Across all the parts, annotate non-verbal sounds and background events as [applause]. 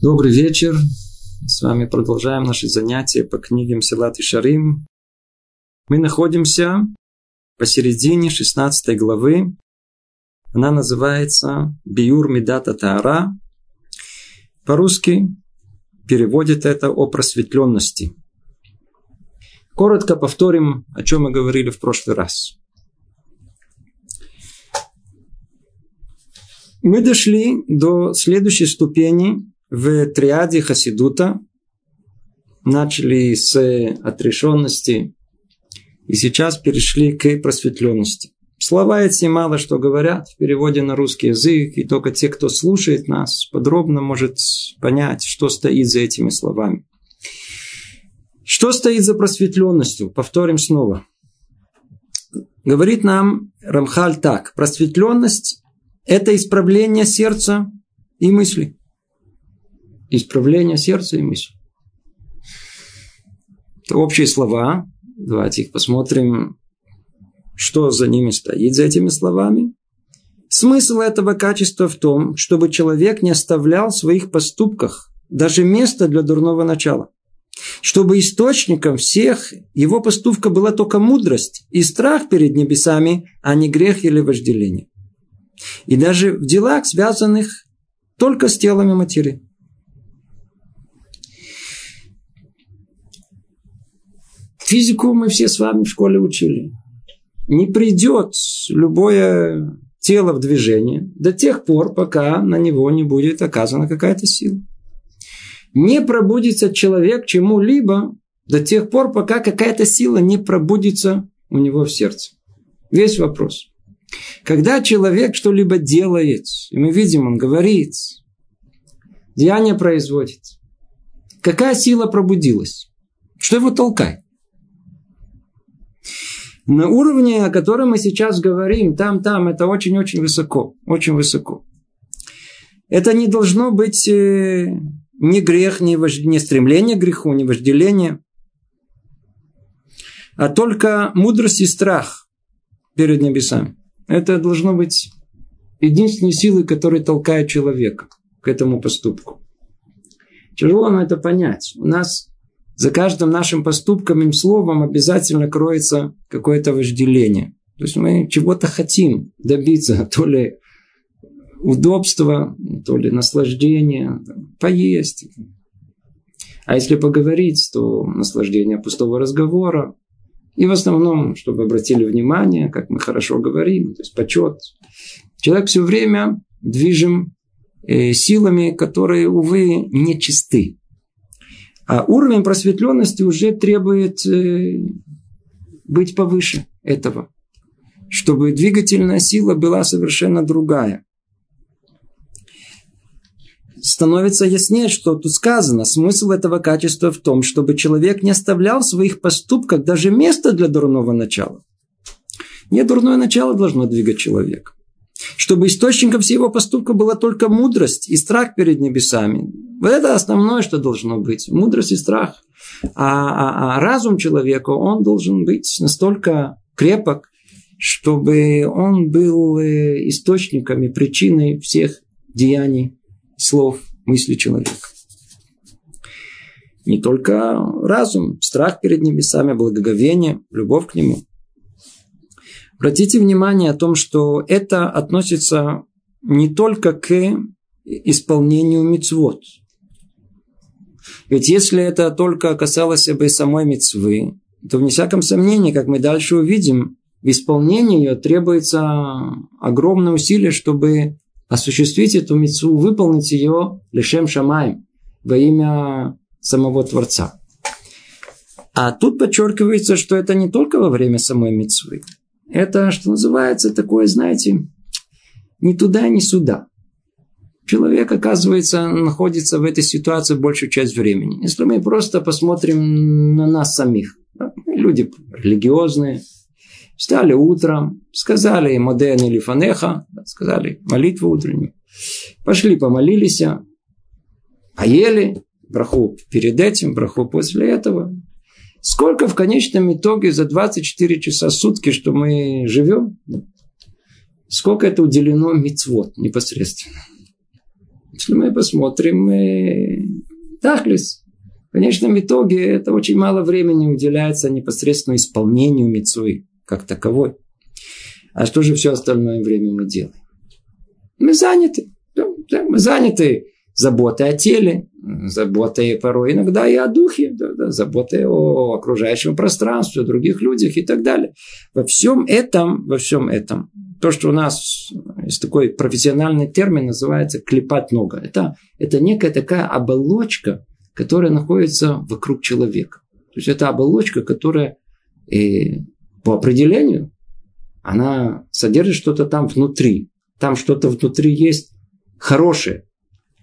Добрый вечер. С вами продолжаем наши занятия по книгам Силат и Шарим. Мы находимся посередине 16 главы. Она называется Биур Медата Таара. По-русски переводит это о просветленности. Коротко повторим, о чем мы говорили в прошлый раз. Мы дошли до следующей ступени в триаде Хасидута. Начали с отрешенности и сейчас перешли к просветленности. Слова эти мало что говорят в переводе на русский язык, и только те, кто слушает нас, подробно может понять, что стоит за этими словами. Что стоит за просветленностью? Повторим снова. Говорит нам Рамхаль так. Просветленность – это исправление сердца и мысли исправление сердца и мысли. Это общие слова. Давайте их посмотрим, что за ними стоит, за этими словами. Смысл этого качества в том, чтобы человек не оставлял в своих поступках даже места для дурного начала. Чтобы источником всех его поступка была только мудрость и страх перед небесами, а не грех или вожделение. И даже в делах, связанных только с телами матери. Физику мы все с вами в школе учили. Не придет любое тело в движение до тех пор, пока на него не будет оказана какая-то сила. Не пробудится человек чему-либо до тех пор, пока какая-то сила не пробудится у него в сердце. Весь вопрос. Когда человек что-либо делает, и мы видим, он говорит, деяние производит, какая сила пробудилась? Что его толкает? На уровне, о котором мы сейчас говорим, там, там, это очень-очень высоко. Очень высоко. Это не должно быть э, ни грех, ни, вож... ни стремление к греху, ни вожделение, а только мудрость и страх перед небесами. Это должно быть единственной силой, которая толкает человека к этому поступку. Тяжело нам это понять. У нас за каждым нашим поступком и словом обязательно кроется какое-то вожделение. То есть мы чего-то хотим добиться, [laughs] то ли удобства, то ли наслаждения, поесть. А если поговорить, то наслаждение пустого разговора. И в основном, чтобы обратили внимание, как мы хорошо говорим, то есть почет. Человек все время движим э, силами, которые, увы, нечисты. А уровень просветленности уже требует э, быть повыше этого, чтобы двигательная сила была совершенно другая. Становится яснее, что тут сказано, смысл этого качества в том, чтобы человек не оставлял в своих поступках даже места для дурного начала. Не дурное начало должно двигать человека. Чтобы источником всего его поступка была только мудрость и страх перед небесами. Это основное, что должно быть. Мудрость и страх. А, а, а разум человека, он должен быть настолько крепок, чтобы он был э, источником и причиной всех деяний, слов, мыслей человека. Не только разум, страх перед небесами, благоговение, любовь к нему. Обратите внимание о том, что это относится не только к исполнению мицвод. Ведь если это только касалось бы самой мицвы, то вне всяком сомнении, как мы дальше увидим, в исполнении ее требуется огромное усилие, чтобы осуществить эту мицву, выполнить ее лишем шамаем во имя самого Творца. А тут подчеркивается, что это не только во время самой мицвы. Это, что называется, такое, знаете, ни туда, ни сюда. Человек, оказывается, находится в этой ситуации большую часть времени. Если мы просто посмотрим на нас самих. Люди религиозные, встали утром, сказали «Моден или фанеха», сказали молитву утреннюю, пошли помолились, поели, браху перед этим, браху после этого, Сколько в конечном итоге за 24 часа сутки, что мы живем, сколько это уделено мицвод непосредственно. если мы посмотрим, мы... Тахлис, в конечном итоге это очень мало времени уделяется непосредственно исполнению мецвы как таковой. А что же все остальное время мы делаем? Мы заняты. Мы заняты заботой о теле, заботой порой иногда и о духе, да, да, заботой о окружающем пространстве, о других людях и так далее. Во всем этом, во всем этом, то, что у нас есть такой профессиональный термин, называется клепать нога. Это, это некая такая оболочка, которая находится вокруг человека. То есть это оболочка, которая э, по определению, она содержит что-то там внутри. Там что-то внутри есть хорошее.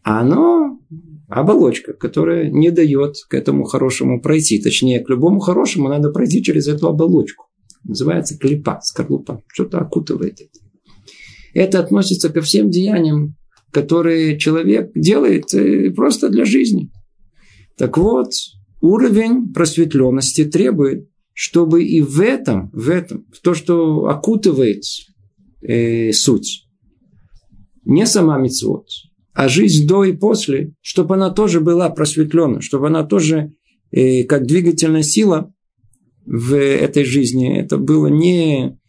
А оно оболочка, которая не дает к этому хорошему пройти. Точнее, к любому хорошему надо пройти через эту оболочку. Называется клепа, скорлупа. Что-то окутывает это. Это относится ко всем деяниям, которые человек делает э, просто для жизни. Так вот, уровень просветленности требует, чтобы и в этом, в этом, в то, что окутывает э, суть, не сама мецвод, а жизнь до и после, чтобы она тоже была просветлена, чтобы она тоже э, как двигательная сила в этой жизни, это было не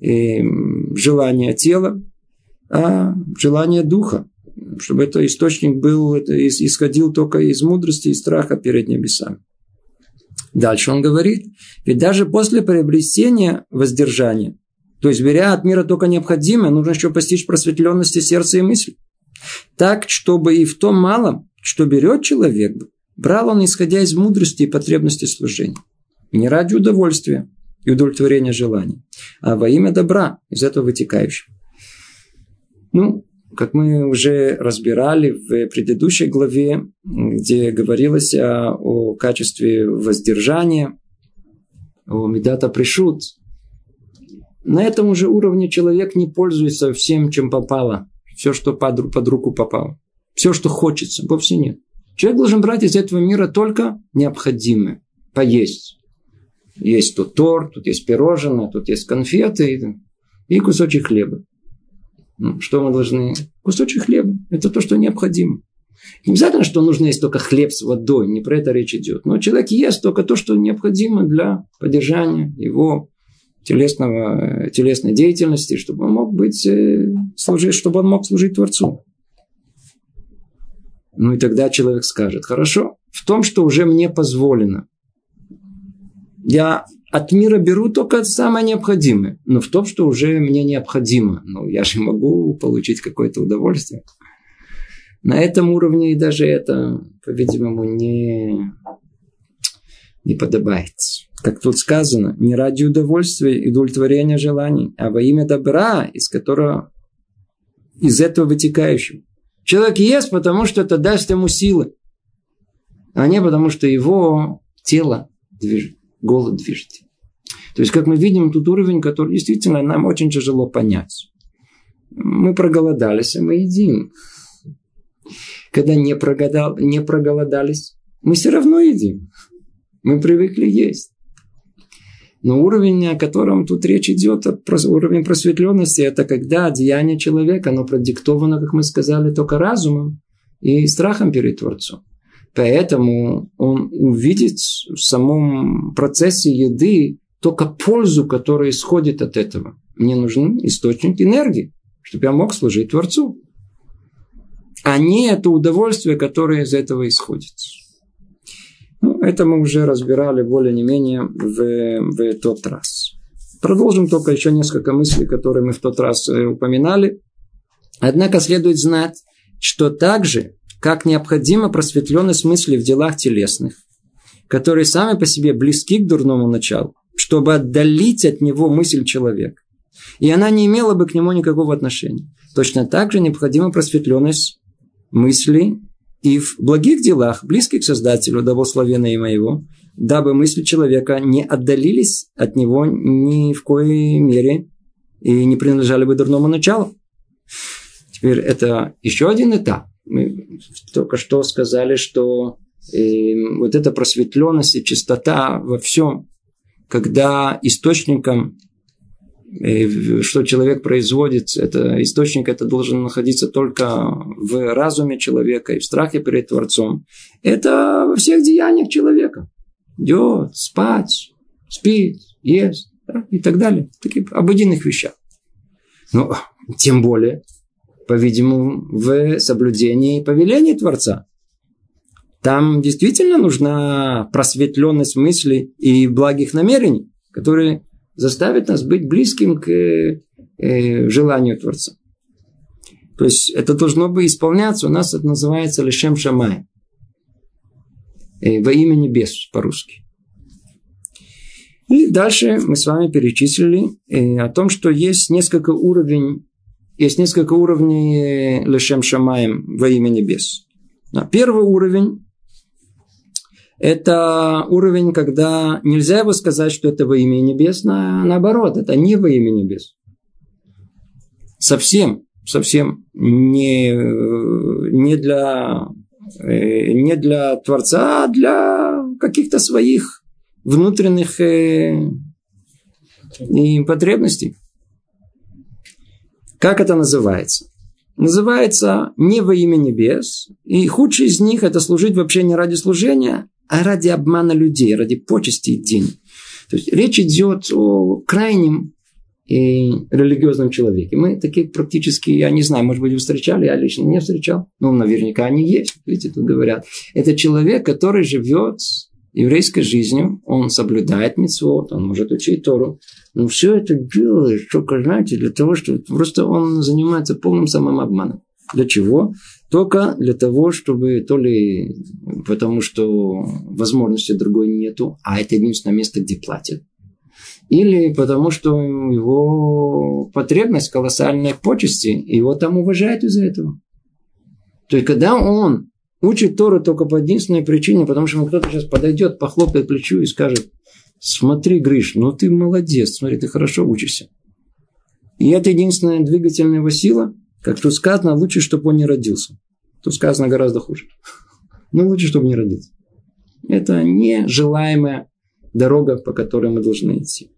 э, желание тела, а желание духа чтобы это источник был, это исходил только из мудрости и страха перед небесами. Дальше он говорит, ведь даже после приобретения воздержания, то есть беря от мира только необходимое, нужно еще постичь просветленности сердца и мысли. Так, чтобы и в том малом, что берет человек, брал он, исходя из мудрости и потребности служения. Не ради удовольствия и удовлетворения желаний, а во имя добра, из этого вытекающего. Ну, как мы уже разбирали в предыдущей главе, где говорилось о, о качестве воздержания, о медата пришут, на этом уже уровне человек не пользуется всем, чем попало, все, что под, под руку попало, все, что хочется, вовсе нет. Человек должен брать из этого мира только необходимое, поесть. Есть тут торт, тут есть пирожное, тут есть конфеты и кусочек хлеба. Ну, что мы должны? Кусочек хлеба. Это то, что необходимо. Не обязательно, что нужно есть только хлеб с водой, не про это речь идет. Но человек ест только то, что необходимо для поддержания его телесного, телесной деятельности, чтобы он мог быть, служить, чтобы он мог служить Творцу. Ну и тогда человек скажет, хорошо, в том, что уже мне позволено, я от мира беру только самое необходимое. Но в том, что уже мне необходимо. Ну, я же могу получить какое-то удовольствие. На этом уровне и даже это, по-видимому, не, не подобает. Как тут сказано, не ради удовольствия и удовлетворения желаний, а во имя добра, из которого из этого вытекающего. Человек ест, потому что это даст ему силы, а не потому что его тело движет голод движет. То есть, как мы видим, тут уровень, который действительно нам очень тяжело понять. Мы проголодались, а мы едим. Когда не, проголодал, не проголодались, мы все равно едим. Мы привыкли есть. Но уровень, о котором тут речь идет, уровень просветленности, это когда деяние человека, оно продиктовано, как мы сказали, только разумом и страхом перед Творцом. Поэтому он увидит в самом процессе еды только пользу, которая исходит от этого. Мне нужен источник энергии, чтобы я мог служить Творцу. А не это удовольствие, которое из этого исходит. Ну, это мы уже разбирали более-не менее в, в тот раз. Продолжим только еще несколько мыслей, которые мы в тот раз э, упоминали. Однако следует знать, что также как необходима просветленность мысли в делах телесных, которые сами по себе близки к дурному началу, чтобы отдалить от него мысль человека. И она не имела бы к нему никакого отношения. Точно так же необходима просветленность мысли и в благих делах, близких к Создателю, дабы славена и моего, дабы мысли человека не отдалились от него ни в коей мере и не принадлежали бы дурному началу. Теперь это еще один этап мы только что сказали, что э, вот эта просветленность и чистота во всем, когда источником что человек производит, это источник это должен находиться только в разуме человека и в страхе перед Творцом. Это во всех деяниях человека. Идет, спать, спит, ест да, и так далее. В таких обыденных вещах. Но тем более, по-видимому, в соблюдении повелений Творца. Там действительно нужна просветленность мыслей и благих намерений, которые заставит нас быть близким к э, желанию Творца. То есть это должно бы исполняться. У нас это называется лишем шамай. Э, во имя небес по-русски. И дальше мы с вами перечислили э, о том, что есть несколько уровней, есть несколько уровней лишем шамаем во имя небес. Первый уровень это уровень, когда нельзя его сказать, что это во имя небес, наоборот, это не во имя небес. Совсем, совсем не, не, для, э, не для Творца, а для каких-то своих внутренних э, потребностей. Как это называется? Называется не во имя небес. И худший из них это служить вообще не ради служения, а ради обмана людей, ради почести и денег. То есть речь идет о крайнем и религиозном человеке. Мы таких практически, я не знаю, может быть, вы встречали, я лично не встречал. Ну, наверняка они есть. Видите, тут говорят. Это человек, который живет еврейской жизнью, он соблюдает митцвот, он может учить Тору, но все это делает, только, знаете, для того, чтобы просто он занимается полным самым обманом. Для чего? Только для того, чтобы то ли потому, что возможности другой нету, а это единственное место, где платят. Или потому, что его потребность колоссальной почести, его там уважают из-за этого. То есть, когда он учит Тору только по единственной причине, потому что ему кто-то сейчас подойдет, похлопает плечу и скажет, смотри, Гриш, ну ты молодец, смотри, ты хорошо учишься. И это единственная двигательная его сила – как тут сказано, лучше, чтобы он не родился. Тут сказано гораздо хуже. Но [laughs] ну, лучше, чтобы не родился. Это нежелаемая дорога, по которой мы должны идти.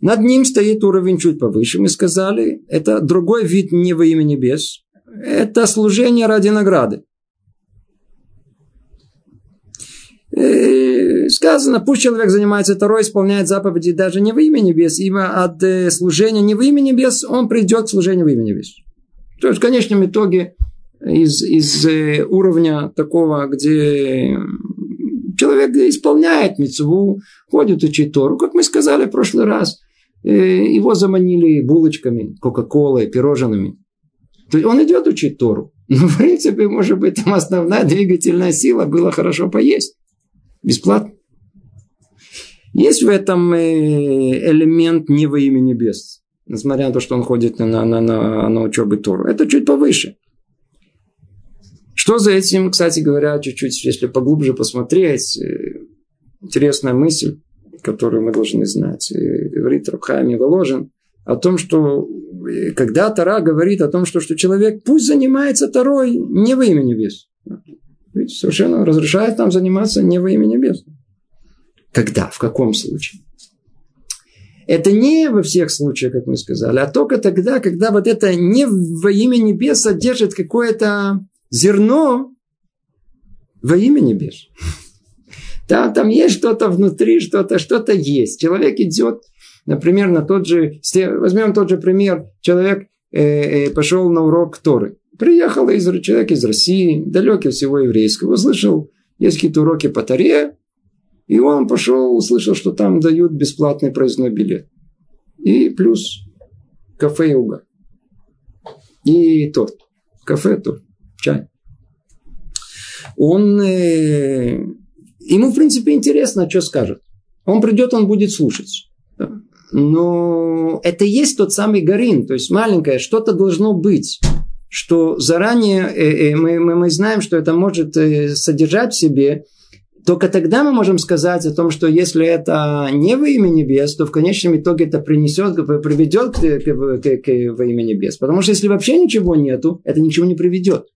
Над ним стоит уровень чуть повыше. Мы сказали, это другой вид не во имя небес. Это служение ради награды. И сказано, пусть человек занимается Торой, исполняет заповеди даже не во имя небес, ибо от э, служения не во имя небес он придет к служению во имя небес. То есть в конечном итоге из, из э, уровня такого, где человек исполняет мецву, ходит учить Тору, как мы сказали в прошлый раз, э, его заманили булочками, кока-колой, пирожными. То есть он идет учить Тору. Но, в принципе, может быть, там основная двигательная сила была хорошо поесть. Бесплатно. Есть в этом э, элемент не во имя небес. Несмотря на то, что он ходит на, на, на, на учебу Тору. Это чуть повыше. Что за этим, кстати говоря, чуть-чуть, если поглубже посмотреть, э, интересная мысль, которую мы должны знать. Э, говорит Рабхайми Воложин о том, что когда Тара говорит о том, что, что человек пусть занимается Тарой не во имя небес. Видите, совершенно разрешает нам заниматься не во имя небес. Когда? В каком случае? Это не во всех случаях, как мы сказали, а только тогда, когда вот это не во имя небес содержит какое-то зерно во имя небес. Там, там есть что-то внутри, что-то, что-то есть. Человек идет, например, на тот же, возьмем тот же пример, человек э, э, пошел на урок Торы. Приехал из, человек из России, далекий всего еврейского, услышал, есть какие-то уроки по Таре, и он пошел, услышал, что там дают бесплатный проездной билет. И плюс кафе угар. И торт. Кафе, торт, чай. Он, э, ему, в принципе, интересно, что скажет. Он придет, он будет слушать. Но это есть тот самый Гарин, то есть маленькое, что-то должно быть что заранее э, э, мы, мы, мы знаем, что это может э, содержать в себе, только тогда мы можем сказать о том, что если это не во имя небес, то в конечном итоге это принесет, приведет к, к, к, к во имя небес. Потому что если вообще ничего нету, это ничего не приведет.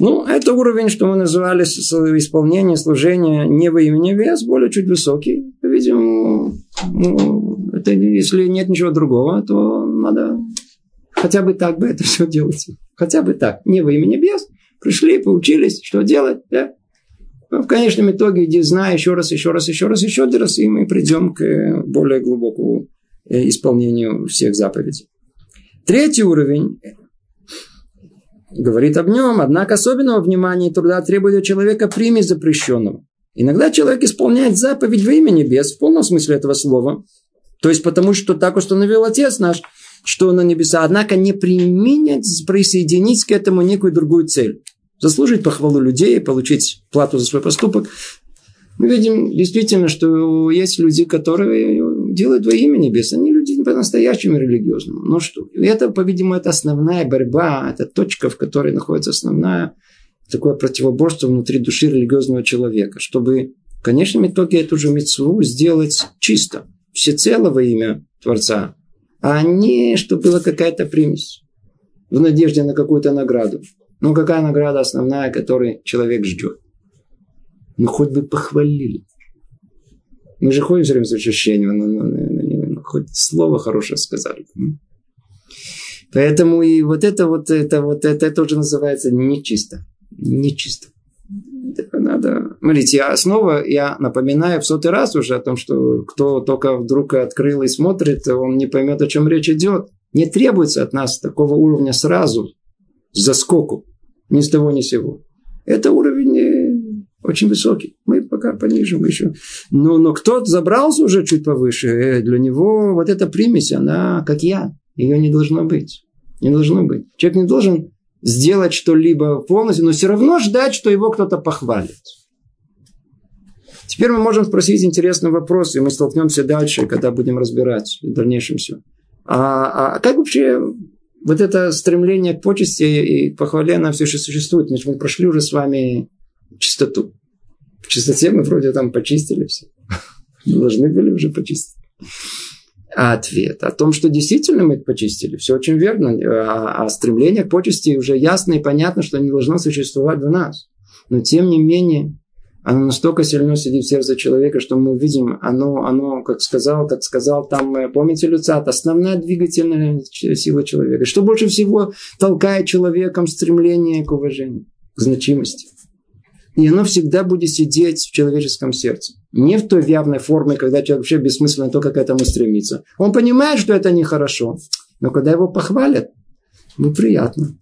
Ну, это уровень, что мы называли исполнение служения не во имя небес, более чуть высокий. По-видимому, Ну, это, если нет ничего другого, то надо хотя бы так бы это все делать. Хотя бы так. Не во имя небес. Пришли, поучились, что делать. Да? В конечном итоге, иди, зная еще раз, еще раз, еще раз, еще раз, и мы придем к более глубокому э, исполнению всех заповедей. Третий уровень говорит об нем, однако особенного внимания и труда требует от человека примесь запрещенного. Иногда человек исполняет заповедь во имя небес, в полном смысле этого слова. То есть потому, что так установил Отец наш, что на небеса, однако не применять, присоединить к этому некую другую цель. Заслужить похвалу людей, получить плату за свой поступок. Мы видим действительно, что есть люди, которые делают во имя небес. Они люди по-настоящему религиозному. Но что? И это, по-видимому, это основная борьба, это точка, в которой находится основная такое противоборство внутри души религиозного человека, чтобы в конечном итоге эту же мецву сделать чисто, всецело во имя Творца, а не чтобы была какая-то примесь в надежде на какую-то награду. Ну, какая награда основная, которую человек ждет? Ну, хоть бы похвалили. Мы же ходим все время с ощущением, ну, ну, ну, ну, хоть слово хорошее сказали. Поэтому и вот это вот, это вот, это тоже называется нечисто нечисто. Надо молить. Я снова, я напоминаю в сотый раз уже о том, что кто только вдруг открыл и смотрит, он не поймет, о чем речь идет. Не требуется от нас такого уровня сразу, за скоку, ни с того, ни с сего. Это уровень э, очень высокий. Мы пока пониже, мы еще. Но, но кто забрался уже чуть повыше, э, для него вот эта примесь, она как я. Ее не должно быть. Не должно быть. Человек не должен сделать что-либо полностью, но все равно ждать, что его кто-то похвалит. Теперь мы можем спросить интересный вопрос, и мы столкнемся дальше, когда будем разбирать в дальнейшем все. А, а как вообще вот это стремление к почести и похвале, оно все еще существует? Значит, мы прошли уже с вами чистоту. В чистоте мы вроде там почистили все. Должны были уже почистить ответ о том, что действительно мы почистили. Все очень верно. А, а стремление к почести уже ясно и понятно, что не должно существовать в нас. Но тем не менее, оно настолько сильно сидит в сердце человека, что мы увидим, оно, оно как сказал, так сказал, там, э, помните, Люцат, основная двигательная сила человека. Что больше всего толкает человеком стремление к уважению, к значимости. И оно всегда будет сидеть в человеческом сердце. Не в той явной форме, когда человек вообще бессмысленно то, как к этому стремится. Он понимает, что это нехорошо. Но когда его похвалят, ему приятно.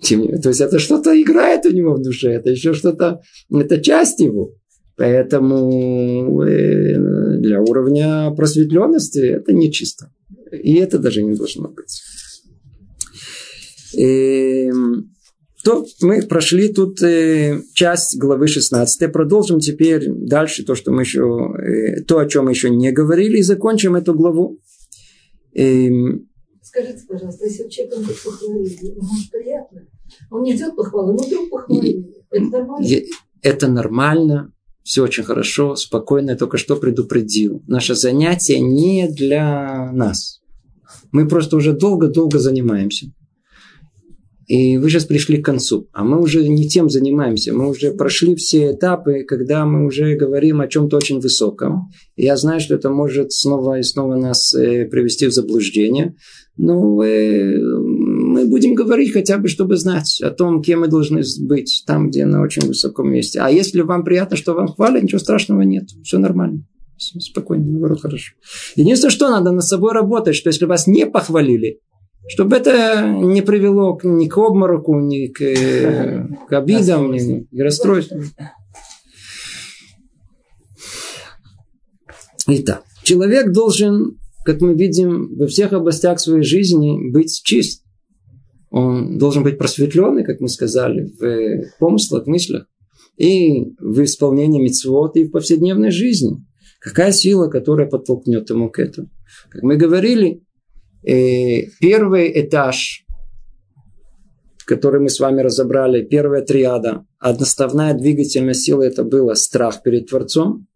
То есть это что-то играет у него в душе, это еще что-то, это часть его. Поэтому э, для уровня просветленности это нечисто. И это даже не должно быть. Эм, то мы прошли тут э, часть главы 16. Продолжим теперь дальше то, что мы еще, э, то, о чем мы еще не говорили, и закончим эту главу. Э, Скажите, пожалуйста, если человек вдруг похвалили, ему приятно? Он не ждет похвалы, но вдруг похвалили. Это нормально? Это нормально, все очень хорошо, спокойно, я только что предупредил. Наше занятие не для нас. Мы просто уже долго-долго занимаемся. И вы сейчас пришли к концу. А мы уже не тем занимаемся. Мы уже прошли все этапы, когда мы уже говорим о чем-то очень высоком. Я знаю, что это может снова и снова нас э, привести в заблуждение. Но э, мы будем говорить хотя бы, чтобы знать о том, кем мы должны быть, там, где на очень высоком месте. А если вам приятно, что вам хвалят, ничего страшного нет. Все нормально. Спокойно, наоборот, хорошо. Единственное, что надо над собой работать, что если вас не похвалили, чтобы это не привело ни к обмороку, ни к, э, [laughs] к обидам, ни к расстройствам. Итак, человек должен, как мы видим, во всех областях своей жизни быть чист. Он должен быть просветленный, как мы сказали, в помыслах, мыслях, и в исполнении митцвот, и в повседневной жизни. Какая сила, которая подтолкнет ему к этому? Как мы говорили, Э, первый этаж, который мы с вами разобрали, первая триада, одноставная двигательная сила это было страх перед Творцом.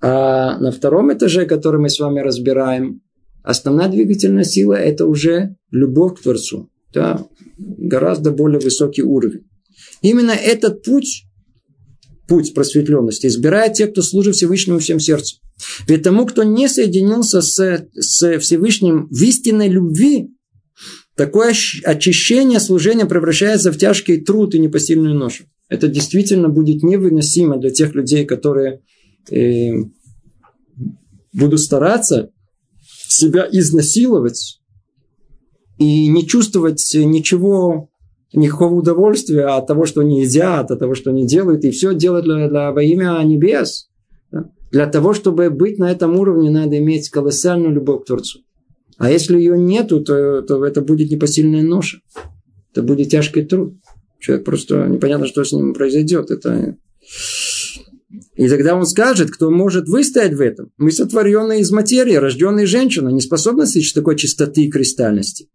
А на втором этаже, который мы с вами разбираем, основная двигательная сила это уже любовь к Творцу. Да, гораздо более высокий уровень. Именно этот путь, путь просветленности, избирает те, кто служит Всевышнему всем сердцем. Ведь тому, кто не соединился с, с Всевышним в истинной любви, такое очищение служения превращается в тяжкий труд и непосильную ношу. Это действительно будет невыносимо для тех людей, которые э, будут стараться себя изнасиловать и не чувствовать ничего, никакого удовольствия от того, что они едят, от того, что они делают, и все делать для, для, во имя небес. Для того, чтобы быть на этом уровне, надо иметь колоссальную любовь к Творцу. А если ее нету, то, то это будет непосильная ноша. Это будет тяжкий труд. Человек просто непонятно, что с ним произойдет. Это... И тогда он скажет, кто может выстоять в этом. Мы сотворенные из материи, рожденные женщины, не способны достичь такой чистоты и кристальности.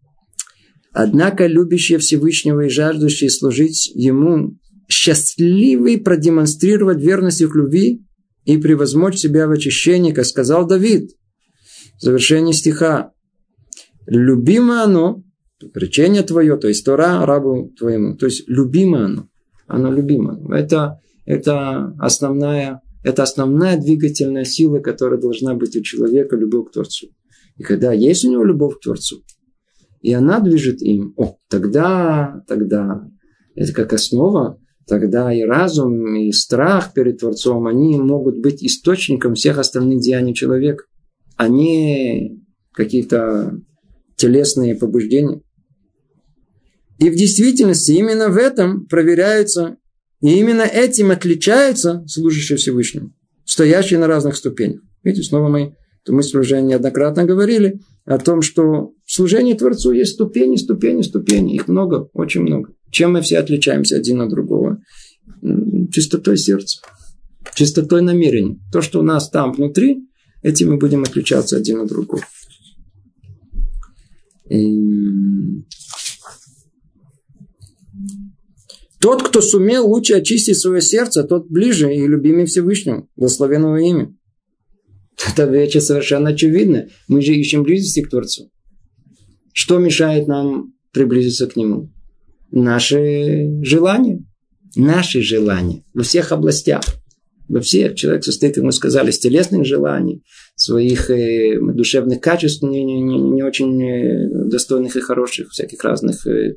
Однако любящие Всевышнего и жаждущие служить Ему, счастливые продемонстрировать верность их любви и превозмочь себя в очищении, как сказал Давид. В завершении стиха. Любимо оно, речение твое, то есть Тора рабу твоему. То есть любимо оно. Оно любимо. Это, это основная это основная двигательная сила, которая должна быть у человека, любовь к Творцу. И когда есть у него любовь к Творцу, и она движет им, о, тогда, тогда, это как основа, тогда и разум, и страх перед Творцом, они могут быть источником всех остальных деяний человека, а не какие-то телесные побуждения. И в действительности именно в этом проверяются, и именно этим отличаются служащие Всевышнему, стоящие на разных ступенях. Видите, снова мы эту мысль уже неоднократно говорили о том, что служении Творцу есть ступени, ступени, ступени. Их много, очень много. Чем мы все отличаемся один от другого? Чистотой сердца, чистотой намерений. То, что у нас там внутри, этим мы будем отличаться один от другого. Тот, кто сумел лучше очистить свое сердце, тот ближе и любимый Всевышнему. Благословенного имя. Это вещь совершенно очевидно. Мы же ищем близости к Творцу. Что мешает нам приблизиться к Нему? Наши желания. Наши желания. Во всех областях. Во всех. Человек состоит, как мы сказали, из телесных желаний, своих э, душевных качеств, не, не, не, очень э, достойных и хороших, всяких разных э,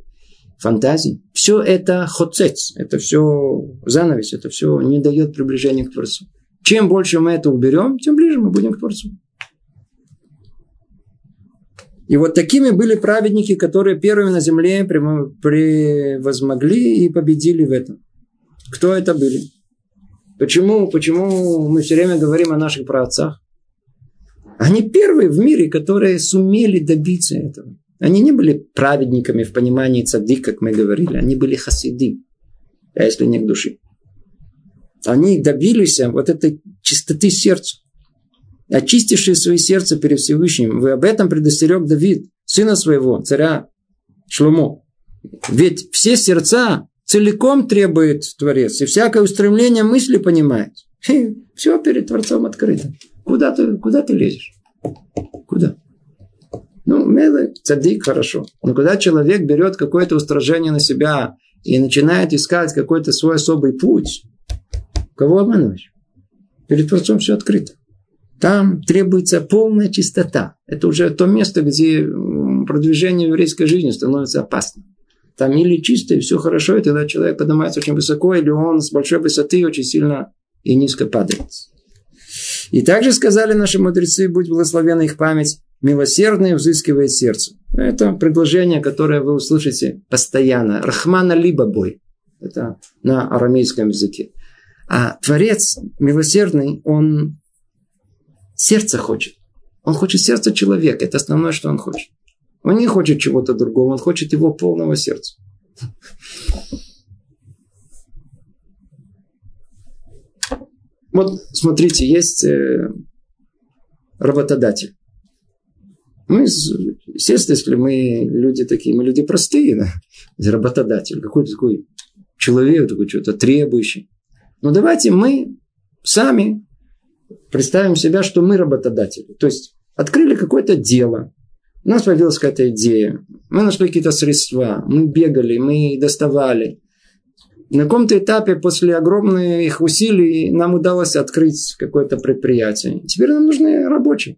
фантазий. Все это хоцец, это все занавес, это все не дает приближения к Творцу. Чем больше мы это уберем, тем ближе мы будем к Творцу. И вот такими были праведники, которые первыми на земле превозмогли и победили в этом. Кто это были? Почему, почему мы все время говорим о наших праотцах? Они первые в мире, которые сумели добиться этого. Они не были праведниками в понимании цадик, как мы говорили. Они были хасиды, а если не к души. Они добились вот этой чистоты сердца. Очистившие свое сердце перед Всевышним. Вы об этом предостерег Давид, сына своего, царя Шлумо. Ведь все сердца целиком требует Творец, и всякое устремление мысли понимает. все перед Творцом открыто. Куда ты, куда ты лезешь? Куда? Ну, милый, цадик, хорошо. Но когда человек берет какое-то устражение на себя и начинает искать какой-то свой особый путь, кого обманываешь? Перед Творцом все открыто. Там требуется полная чистота. Это уже то место, где продвижение еврейской жизни становится опасным. Там или чисто, и все хорошо, и тогда человек поднимается очень высоко, или он с большой высоты очень сильно и низко падает. И также сказали наши мудрецы, будь благословена их память, милосердный взыскивает сердце. Это предложение, которое вы услышите постоянно. Рахмана либо бой. Это на арамейском языке. А Творец милосердный, он сердце хочет. Он хочет сердце человека. Это основное, что он хочет. Он не хочет чего-то другого. Он хочет его полного сердца. Вот смотрите, есть э, работодатель. Мы, естественно, если мы люди такие, мы люди простые, да? работодатель, какой-то такой человек, такой что-то требующий. Но давайте мы сами представим себя, что мы работодатели. То есть открыли какое-то дело, у нас появилась какая-то идея, мы нашли какие-то средства, мы бегали, мы доставали. На каком-то этапе после огромных усилий нам удалось открыть какое-то предприятие. Теперь нам нужны рабочие.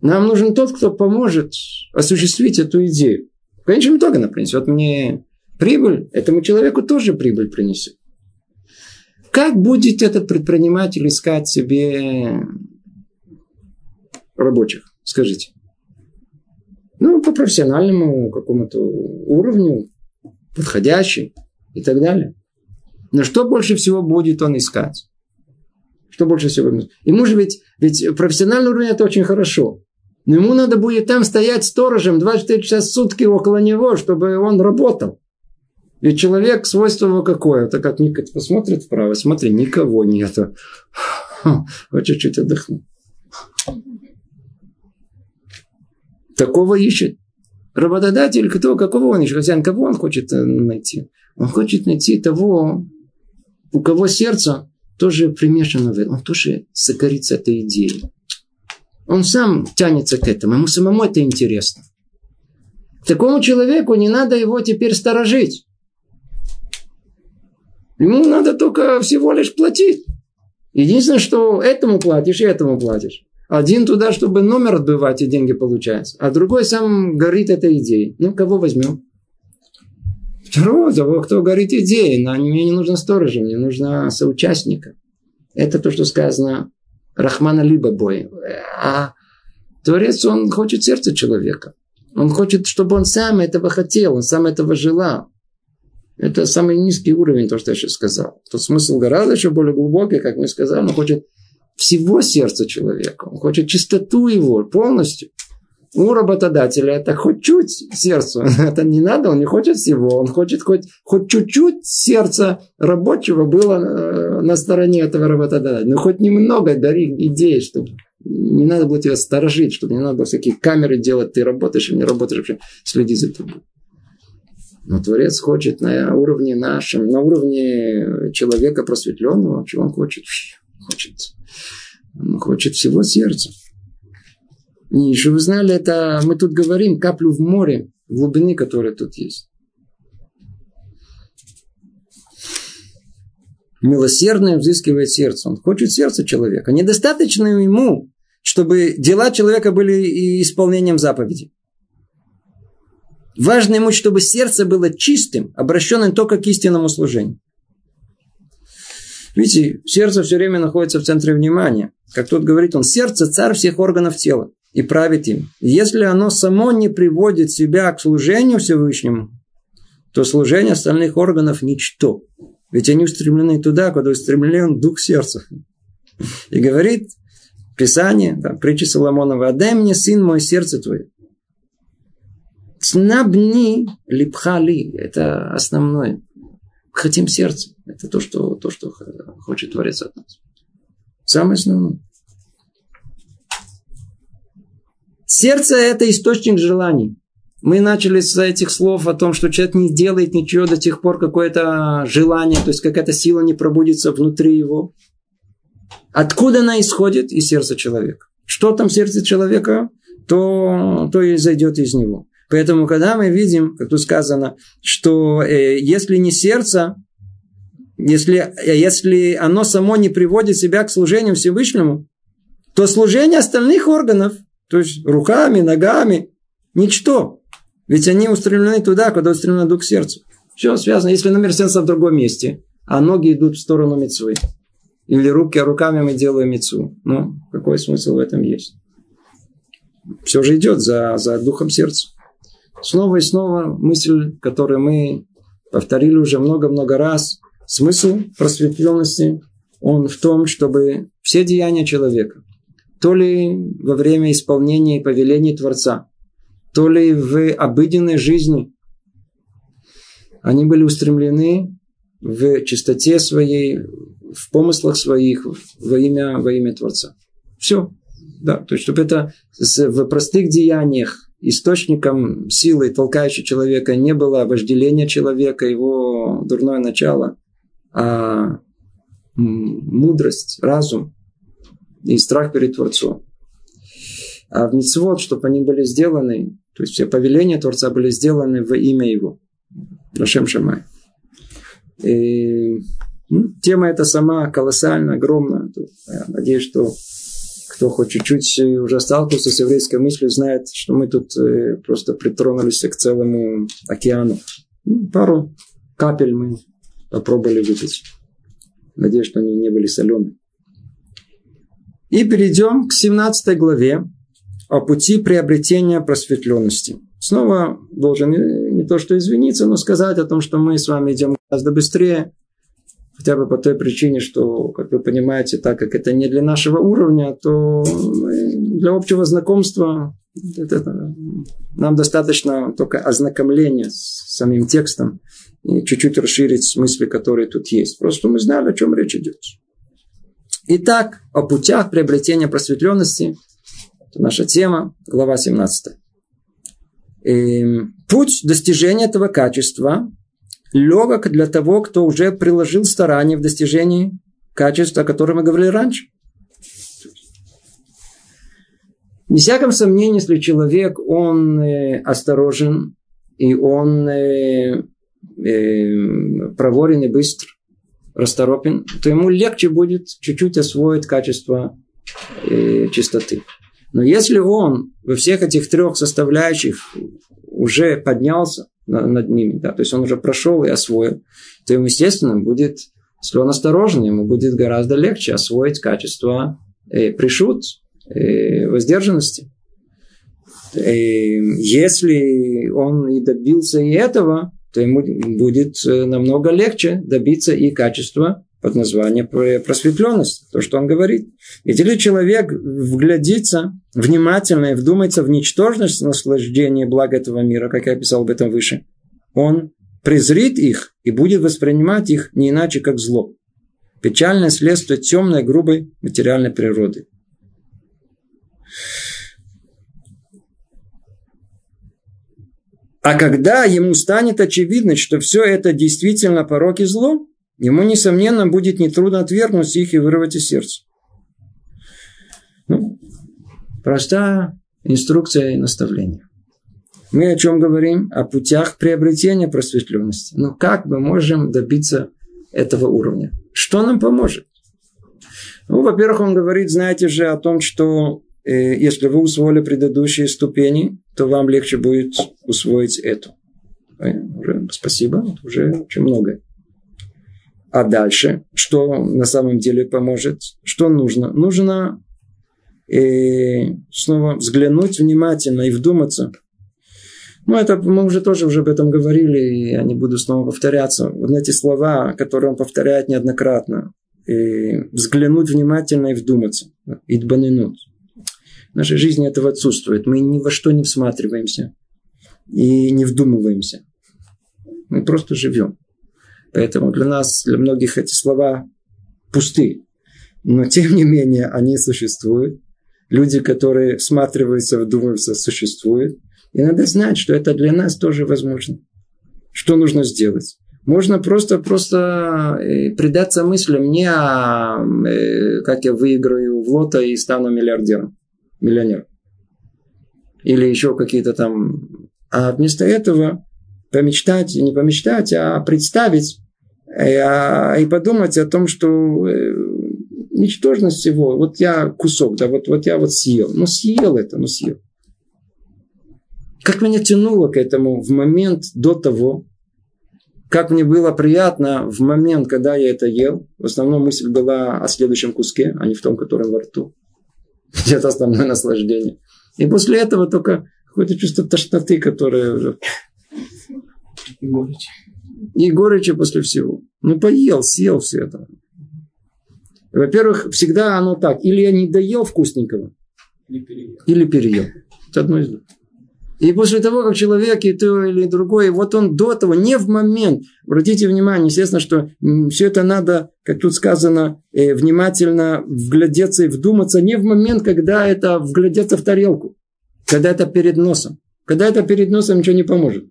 Нам нужен тот, кто поможет осуществить эту идею. В конечном итоге она принесет мне прибыль, этому человеку тоже прибыль принесет. Как будет этот предприниматель искать себе рабочих? Скажите. Ну, по профессиональному какому-то уровню, подходящий и так далее. Но что больше всего будет он искать? Что больше всего? Ему же ведь, ведь профессиональный уровень это очень хорошо. Но ему надо будет там стоять сторожем 24 часа в сутки около него, чтобы он работал. Ведь человек, свойство его какое? Это как Никот посмотрит вправо, смотри, никого нету. Вот чуть-чуть отдохну. Такого ищет. Работодатель, кто, какого он ищет? Хозяин, кого он хочет э, найти? Он хочет найти того, у кого сердце тоже примешано в этом. Он тоже загорится этой идеей. Он сам тянется к этому. Ему самому это интересно. Такому человеку не надо его теперь сторожить. Ему надо только всего лишь платить. Единственное, что этому платишь и этому платишь. Один туда, чтобы номер отбывать и деньги получать, а другой сам горит этой идеей. Ну, кого возьмем? Второго, того, кто горит идеей. Но мне не нужно сторожа, мне нужно соучастника. Это то, что сказано Рахмана либо бой. А Творец, он хочет сердце человека. Он хочет, чтобы он сам этого хотел, он сам этого желал. Это самый низкий уровень, то, что я сейчас сказал. Тут смысл гораздо еще более глубокий, как мы сказали. Он хочет всего сердца человека. Он хочет чистоту его полностью. У работодателя это хоть чуть сердцу. [laughs] Это не надо, он не хочет всего. Он хочет хоть, хоть чуть-чуть сердца рабочего было э, на стороне этого работодателя. Ну, хоть немного дари идеи, чтобы не надо было тебя сторожить, чтобы не надо было всякие камеры делать, ты работаешь или не работаешь, вообще следи за тобой. Но Творец хочет на уровне нашем, на уровне человека просветленного, чего он хочет? Хочет, он хочет всего сердца. И что вы знали, это мы тут говорим каплю в море, глубины, которая тут есть. Милосердное взыскивает сердце. Он хочет сердце человека. Недостаточно ему, чтобы дела человека были исполнением заповедей. Важно ему, чтобы сердце было чистым, обращенным только к истинному служению. Видите, сердце все время находится в центре внимания. Как тут говорит он, сердце – царь всех органов тела и правит им. Если оно само не приводит себя к служению Всевышнему, то служение остальных органов – ничто. Ведь они устремлены туда, куда устремлен дух сердца. И говорит Писание, да, притча Соломонова, «Отдай мне, сын мой, сердце твое, Снабни липхали. Это основное. Хотим сердце. Это то, что, то, что хочет Творец от нас. Самое основное. Сердце – это источник желаний. Мы начали с этих слов о том, что человек не делает ничего до тех пор, какое-то желание, то есть какая-то сила не пробудится внутри его. Откуда она исходит? Из сердца человека. Что там в сердце человека, то, то и зайдет из него. Поэтому, когда мы видим, как тут сказано, что э, если не сердце, если, э, если оно само не приводит себя к служению Всевышнему, то служение остальных органов, то есть руками, ногами, ничто. Ведь они устремлены туда, куда устремлен дух сердцу. Все связано. Если номер сердца в другом месте, а ноги идут в сторону мецвы. Или руки, а руками мы делаем мецву. Ну, какой смысл в этом есть? Все же идет за, за духом сердца. Снова и снова мысль, которую мы повторили уже много-много раз. Смысл просветленности, он в том, чтобы все деяния человека, то ли во время исполнения и повелений Творца, то ли в обыденной жизни, они были устремлены в чистоте своей, в помыслах своих, во имя, во имя Творца. Все. Да, то есть, чтобы это в простых деяниях источником силы, толкающей человека, не было вожделение человека, его дурное начало, а мудрость, разум и страх перед Творцом. А в митцвот, чтобы они были сделаны, то есть все повеления Творца были сделаны во имя Его. Рашем Шамай. И, ну, тема эта сама колоссальная, огромная. Я надеюсь, что кто хоть чуть-чуть уже сталкивался с еврейской мыслью, знает, что мы тут э, просто притронулись к целому океану. Ну, пару капель мы попробовали выпить. Надеюсь, что они не были соленые. И перейдем к 17 главе о пути приобретения просветленности. Снова должен не то что извиниться, но сказать о том, что мы с вами идем гораздо быстрее, хотя бы по той причине, что, как вы понимаете, так как это не для нашего уровня, то для общего знакомства это, нам достаточно только ознакомления с самим текстом и чуть-чуть расширить мысли, которые тут есть. Просто мы знали, о чем речь идет. Итак, о путях приобретения просветленности. Это наша тема, глава 17. И эм, путь достижения этого качества легок для того, кто уже приложил старания в достижении качества, о котором мы говорили раньше. Не всяком сомнении, если человек, он э, осторожен, и он э, э, проворен и быстр, расторопен, то ему легче будет чуть-чуть освоить качество э, чистоты. Но если он во всех этих трех составляющих уже поднялся над ними, да, то есть он уже прошел и освоил, то ему, естественно, будет, если он осторожен, ему будет гораздо легче освоить качество э, пришут, э, воздержанности. Э, если он и добился и этого, то ему будет э, намного легче добиться и качества под названием просветленность, то, что он говорит. Ведь если человек вглядится внимательно и вдумается в ничтожность наслаждения блага этого мира, как я писал об этом выше, он презрит их и будет воспринимать их не иначе, как зло. Печальное следствие темной, грубой материальной природы. А когда ему станет очевидно, что все это действительно порок и зло, ему, несомненно, будет нетрудно отвергнуть их и вырвать из сердца. Ну, простая инструкция и наставление. Мы о чем говорим? О путях приобретения просветленности. Но как мы можем добиться этого уровня? Что нам поможет? Ну, во-первых, он говорит, знаете же, о том, что э, если вы усвоили предыдущие ступени, то вам легче будет усвоить эту. Уже, спасибо, уже очень многое. А дальше, что на самом деле поможет? Что нужно? Нужно э, снова взглянуть внимательно и вдуматься. Ну, это мы уже тоже уже об этом говорили, и я не буду снова повторяться. Вот эти слова, которые он повторяет неоднократно. И взглянуть внимательно и вдуматься. Идбанинут. В нашей жизни этого отсутствует. Мы ни во что не всматриваемся и не вдумываемся. Мы просто живем. Поэтому для нас, для многих эти слова пусты. Но тем не менее они существуют. Люди, которые всматриваются, вдумываются, существуют. И надо знать, что это для нас тоже возможно. Что нужно сделать? Можно просто, просто э, предаться мыслям не о, э, как я выиграю в лото и стану миллиардером миллионер. Или еще какие-то там... А вместо этого помечтать, не помечтать, а представить и подумать о том, что э, ничтожность всего. Вот я кусок, да, вот, вот я вот съел. Ну, съел это, ну, съел. Как меня тянуло к этому в момент до того, как мне было приятно в момент, когда я это ел. В основном мысль была о следующем куске, а не в том, который во рту. [laughs] Это основное наслаждение. И после этого только какое-то чувство тошноты, которое уже... И горечи. И горечи после всего. Ну, поел, съел все это. Во-первых, всегда оно так. Или я не доел вкусненького, или переел. Или переел. Это одно из двух. И после того, как человек и то или другое, вот он до того, не в момент, обратите внимание, естественно, что все это надо, как тут сказано, э, внимательно вглядеться и вдуматься, не в момент, когда это вглядеться в тарелку, когда это перед носом. Когда это перед носом, ничего не поможет.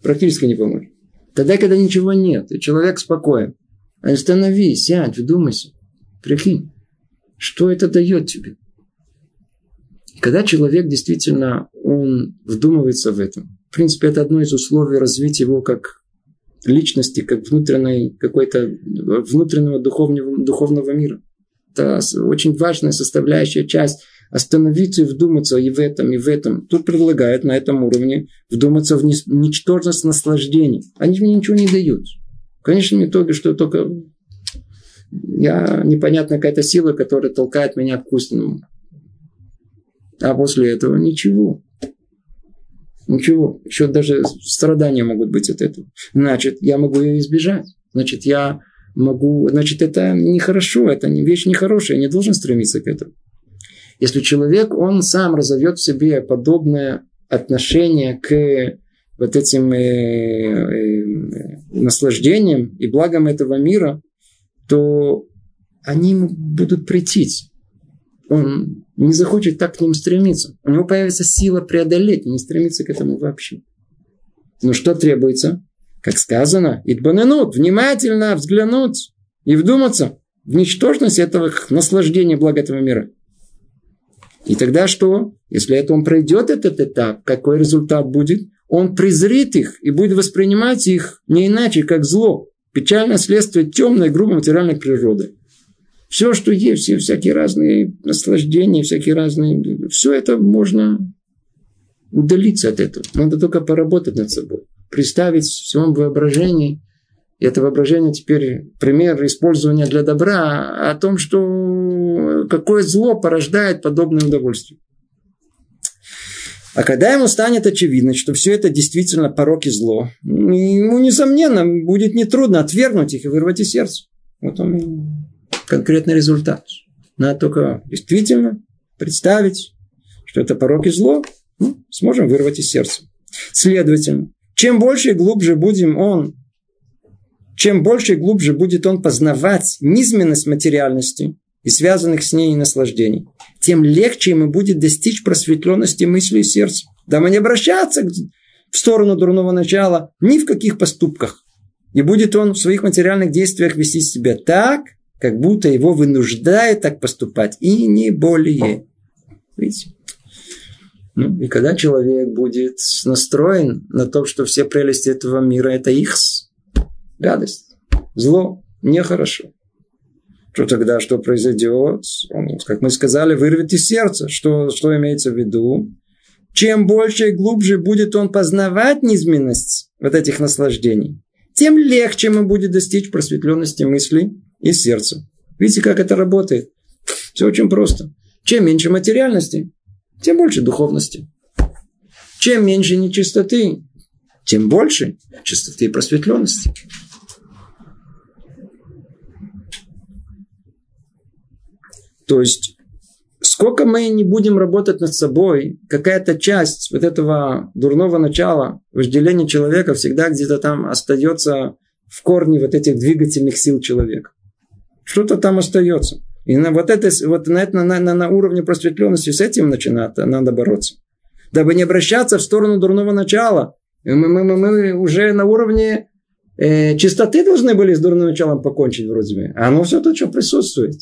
Практически не поможет. Тогда, когда ничего нет, и человек спокоен. Остановись, сядь, вдумайся. Прикинь, что это дает тебе? Когда человек действительно он вдумывается в этом, в принципе, это одно из условий развить его как личности, как внутренней какой-то внутреннего духовного, духовного мира. Это очень важная составляющая часть остановиться и вдуматься и в этом, и в этом. Тут предлагают на этом уровне вдуматься в ничтожность наслаждений. Они мне ничего не дают. В конечном итоге, что только я непонятная какая-то сила, которая толкает меня к вкусному. А после этого ничего. Ничего. Еще даже страдания могут быть от этого. Значит, я могу ее избежать. Значит, я могу... Значит, это нехорошо, это вещь нехорошая. Я не должен стремиться к этому. Если человек, он сам разовьет в себе подобное отношение к вот этим э, э, наслаждениям и благам этого мира, то они ему будут претить. Он не захочет так к ним стремиться. У него появится сила преодолеть, не стремиться к этому вообще. Но что требуется? Как сказано, идбананут, внимательно взглянуть и вдуматься в ничтожность этого наслаждения блага этого мира. И тогда что? Если это он пройдет этот этап, какой результат будет? Он презрит их и будет воспринимать их не иначе, как зло. Печальное следствие темной, грубой материальной природы. Все, что есть, все всякие разные наслаждения, всякие разные... Все это можно удалиться от этого. Надо только поработать над собой. Представить в своем воображении это воображение теперь пример использования для добра о том, что какое зло порождает подобное удовольствие. А когда ему станет очевидно, что все это действительно порок и зло, ему, несомненно, будет нетрудно отвергнуть их и вырвать из сердца. Вот он конкретный результат. Надо только действительно представить, что это порок и зло, ну, сможем вырвать из сердца. Следовательно, чем больше и глубже будем он чем больше и глубже будет он познавать низменность материальности и связанных с ней наслаждений, тем легче ему будет достичь просветленности мысли и сердца. Дабы не обращаться в сторону дурного начала ни в каких поступках. И будет он в своих материальных действиях вести себя так, как будто его вынуждает так поступать, и не более. Видите? Ну, и когда человек будет настроен на то, что все прелести этого мира – это их гадость, зло, нехорошо. Что тогда, что произойдет? Он, как мы сказали, вырвет из сердца. Что, что имеется в виду? Чем больше и глубже будет он познавать низменность вот этих наслаждений, тем легче ему будет достичь просветленности мыслей и сердца. Видите, как это работает? Все очень просто. Чем меньше материальности, тем больше духовности. Чем меньше нечистоты, тем больше чистоты и просветленности. То есть, сколько мы не будем работать над собой, какая-то часть вот этого дурного начала, вожделения человека всегда где-то там остается в корне вот этих двигательных сил человека. Что-то там остается. И на вот это, вот на, это, на, на, на уровне просветленности с этим начинать надо бороться. Дабы не обращаться в сторону дурного начала. Мы, мы, мы, мы уже на уровне э, чистоты должны были с дурным началом покончить вроде бы. А оно все то, что присутствует.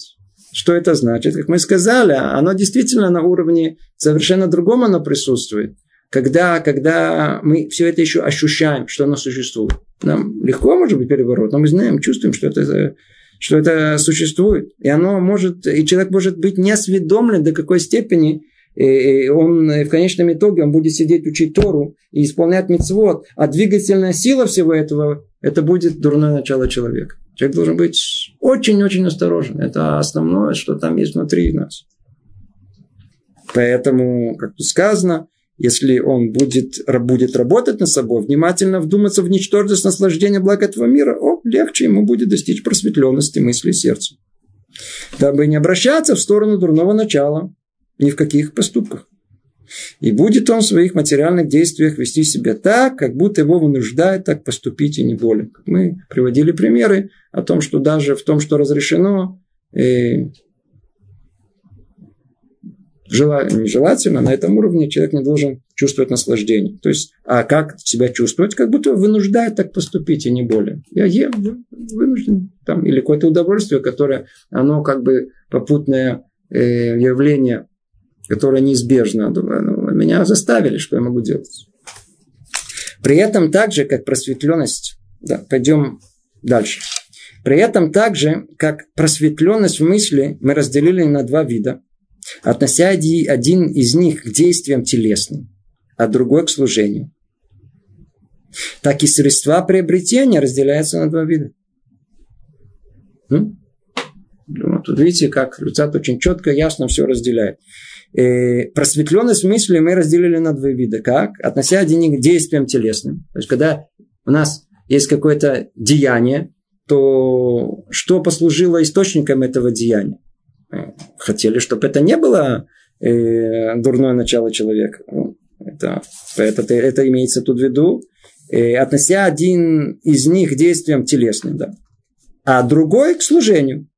Что это значит? Как мы сказали, оно действительно на уровне совершенно другом оно присутствует. Когда, когда мы все это еще ощущаем, что оно существует. Нам легко, может быть, перебороть, но мы знаем, чувствуем, что это, что это существует. И оно может, и человек может быть не осведомлен до какой степени и он в конечном итоге он будет сидеть учить Тору и исполнять мецвод, а двигательная сила всего этого это будет дурное начало человека. Человек должен быть очень-очень осторожен. Это основное, что там есть внутри нас. Поэтому, как тут сказано, если он будет, будет работать над собой, внимательно вдуматься в ничтожность наслаждения благ этого мира, о, легче ему будет достичь просветленности мысли и сердца. Дабы не обращаться в сторону дурного начала, ни в каких поступках. И будет он в своих материальных действиях вести себя так, как будто его вынуждает так поступить и не более. Мы приводили примеры о том, что даже в том, что разрешено, э, нежелательно, на этом уровне человек не должен чувствовать наслаждение. То есть, а как себя чувствовать? Как будто вынуждает так поступить, и не более. Я ем, вынужден. Там, или какое-то удовольствие, которое, оно как бы попутное э, которая неизбежна. Ну, меня заставили, что я могу делать. При этом так же, как просветленность Да, пойдем дальше. При этом также, как просветленность в мысли, мы разделили на два вида, относя один из них к действиям телесным, а другой к служению. Так и средства приобретения разделяются на два вида. Тут видите, как Люцат очень четко, ясно все разделяет. Э, просветленность мысли мы разделили на два вида. Как? Относя один к действиям телесным. То есть, когда у нас есть какое-то деяние, то что послужило источником этого деяния? Э, хотели, чтобы это не было э, дурное начало человека. Ну, это, это, это имеется тут в виду. Э, относя один из них к действиям телесным, да. а другой к служению.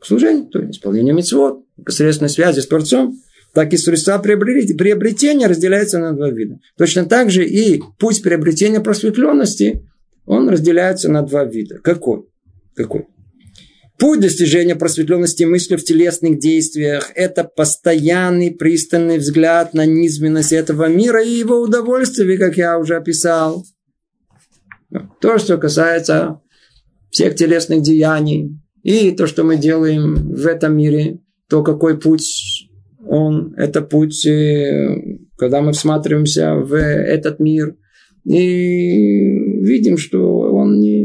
К служению, то есть исполнению митцвот, к средственной связи с Творцом так и средства приобретения разделяются на два вида. Точно так же и путь приобретения просветленности он разделяется на два вида. Какой? Какой? Путь достижения просветленности мысли в телесных действиях – это постоянный пристальный взгляд на низменность этого мира и его удовольствие, как я уже описал. То, что касается всех телесных деяний и то, что мы делаем в этом мире, то какой путь он, это путь, э, когда мы всматриваемся в этот мир – и видим, что он не,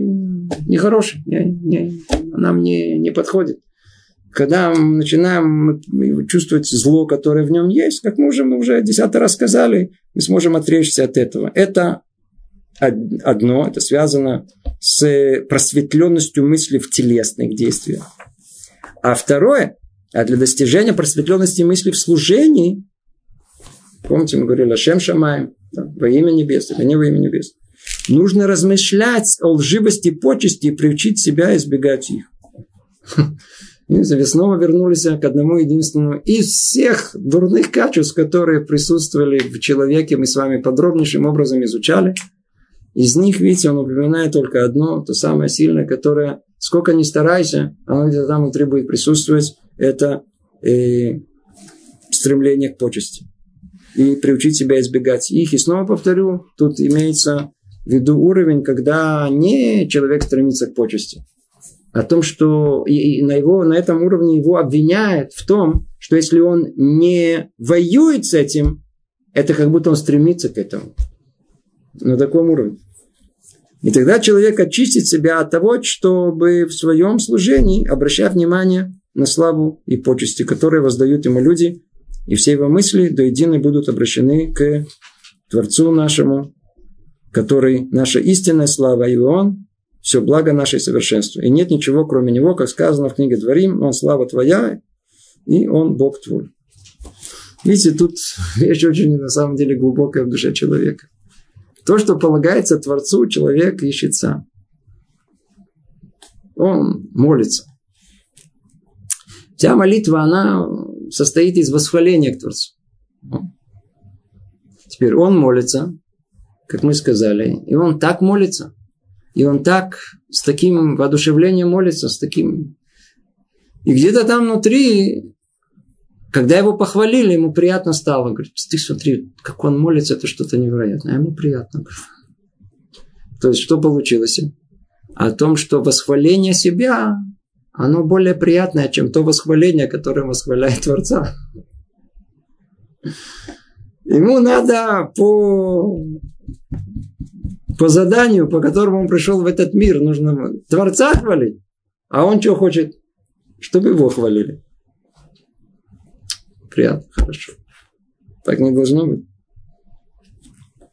не хороший, не, не, нам не, не подходит. Когда мы начинаем чувствовать зло, которое в нем есть, как мы уже, мы уже десятый раз сказали, мы сможем отречься от этого. Это одно, это связано с просветленностью мысли в телесных действиях. А второе, а для достижения просветленности мысли в служении, помните, мы говорили о Шем Шамаем, во имя небес, или не во имя небес. Нужно размышлять о лживости почести и приучить себя избегать их. [laughs] И снова вернулись к одному единственному из всех дурных качеств, которые присутствовали в человеке, мы с вами подробнейшим образом изучали. Из них, видите, он упоминает только одно, то самое сильное, которое, сколько ни старайся, оно где-то там внутри будет присутствовать, это э, стремление к почести и приучить себя избегать их. И снова повторю, тут имеется в виду уровень, когда не человек стремится к почести, о том, что и на, его, на этом уровне его обвиняют в том, что если он не воюет с этим, это как будто он стремится к этому. На таком уровне. И тогда человек очистит себя от того, чтобы в своем служении обращать внимание на славу и почести, которые воздают ему люди, и все его мысли до единой будут обращены к Творцу нашему, который наша истинная слава, и Он все благо наше совершенство. И нет ничего, кроме Него, как сказано в книге Дворим, Он слава Твоя, и Он Бог Твой. Видите, тут [laughs] вещь очень на самом деле глубокая в душе человека. То, что полагается Творцу, человек ищет сам. Он молится. Вся молитва, она состоит из восхваления к Творцу. Теперь он молится, как мы сказали, и он так молится. И он так, с таким воодушевлением молится, с таким... И где-то там внутри, когда его похвалили, ему приятно стало. Говорит, ты смотри, как он молится, это что-то невероятное. А ему приятно. То есть, что получилось? О том, что восхваление себя оно более приятное, чем то восхваление, которое восхваляет Творца. Ему надо по, по заданию, по которому он пришел в этот мир, нужно Творца хвалить. А он что хочет? Чтобы его хвалили. Приятно, хорошо. Так не должно быть.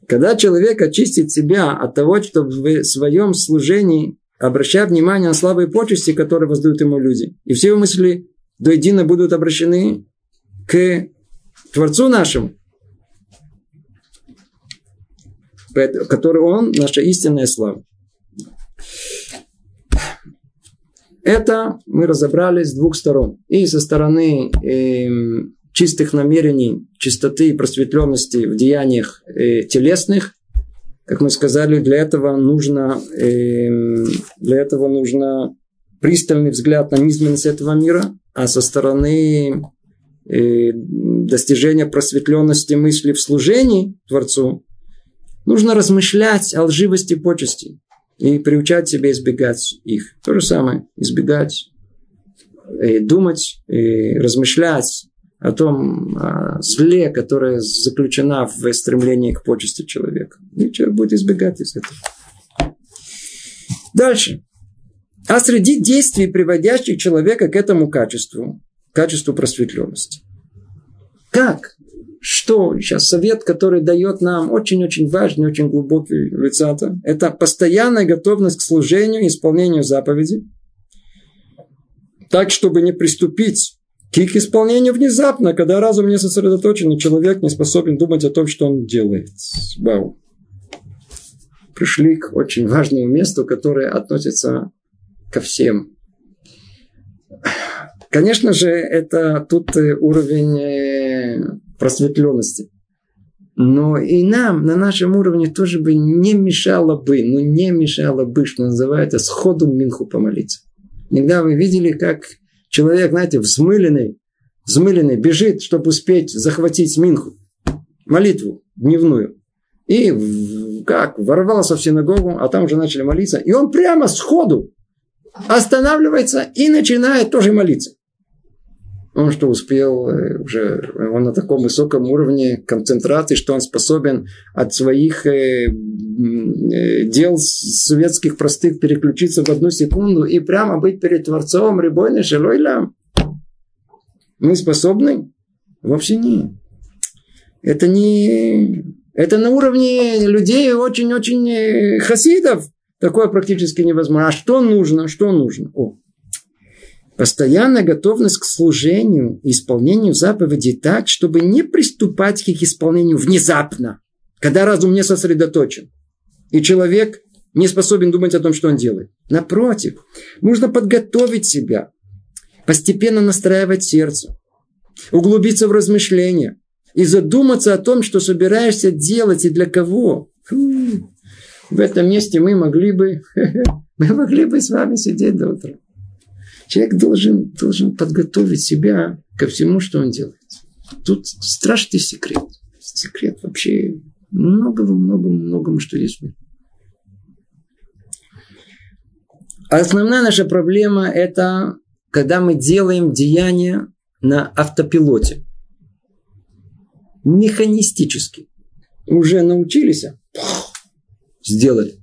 Когда человек очистит себя от того, что в своем служении обращая внимание на слабые почести, которые воздают ему люди. И все его мысли до едино будут обращены к Творцу нашему, который Он, наша истинная слава. Это мы разобрали с двух сторон. И со стороны э, чистых намерений, чистоты и просветленности в деяниях э, телесных, как мы сказали, для этого нужно, э, для этого нужно пристальный взгляд на низменность этого мира, а со стороны э, достижения просветленности мысли в служении Творцу нужно размышлять о лживости почести. и приучать себя избегать их. То же самое, избегать, и думать, и размышлять о том о зле, которое заключено в стремлении к почести человека. И человек будет избегать из этого. Дальше. А среди действий, приводящих человека к этому качеству, качеству просветленности. Как? Что? Сейчас совет, который дает нам очень-очень важный, очень глубокий лицата. Это постоянная готовность к служению и исполнению заповедей. Так, чтобы не приступить к их исполнению внезапно, когда разум не сосредоточен, и человек не способен думать о том, что он делает. Вау. Пришли к очень важному месту, которое относится ко всем. Конечно же, это тут э, уровень э, просветленности. Но и нам на нашем уровне тоже бы не мешало бы, ну не мешало бы, что называется, сходу Минху помолиться. Иногда вы видели, как человек, знаете, взмыленный, взмыленный бежит, чтобы успеть захватить Минху, молитву дневную. И как, ворвался в синагогу, а там уже начали молиться. И он прямо сходу останавливается и начинает тоже молиться. Он что успел э, уже, он на таком высоком уровне концентрации, что он способен от своих э, э, дел советских простых переключиться в одну секунду и прямо быть перед Творцом Рибойна Шелойля. Мы способны? Вовсе нет. Это не... Это на уровне людей очень-очень хасидов. Такое практически невозможно. А что нужно? Что нужно? О, Постоянная готовность к служению и исполнению заповедей так, чтобы не приступать к их исполнению внезапно, когда разум не сосредоточен. И человек не способен думать о том, что он делает. Напротив, нужно подготовить себя, постепенно настраивать сердце, углубиться в размышления и задуматься о том, что собираешься делать и для кого. Фу. В этом месте мы могли бы, [laughs] мы могли бы с вами сидеть до утра. Человек должен, должен подготовить себя ко всему, что он делает. Тут страшный секрет. Секрет вообще многого, многому, многому, что есть в мире. Основная наша проблема – это когда мы делаем деяния на автопилоте. Механистически. Уже научились, а сделали.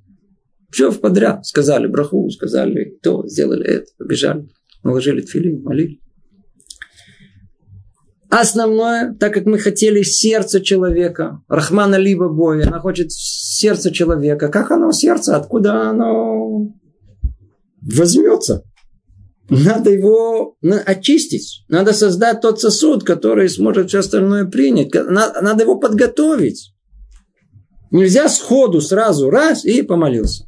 Все в подряд. Сказали браху, сказали то, сделали это, побежали наложили тфилин, молили. Основное, так как мы хотели сердце человека, Рахмана либо боя, она хочет сердце человека. Как оно сердце? Откуда оно возьмется? Надо его очистить. Надо создать тот сосуд, который сможет все остальное принять. Надо его подготовить. Нельзя сходу сразу раз и помолился.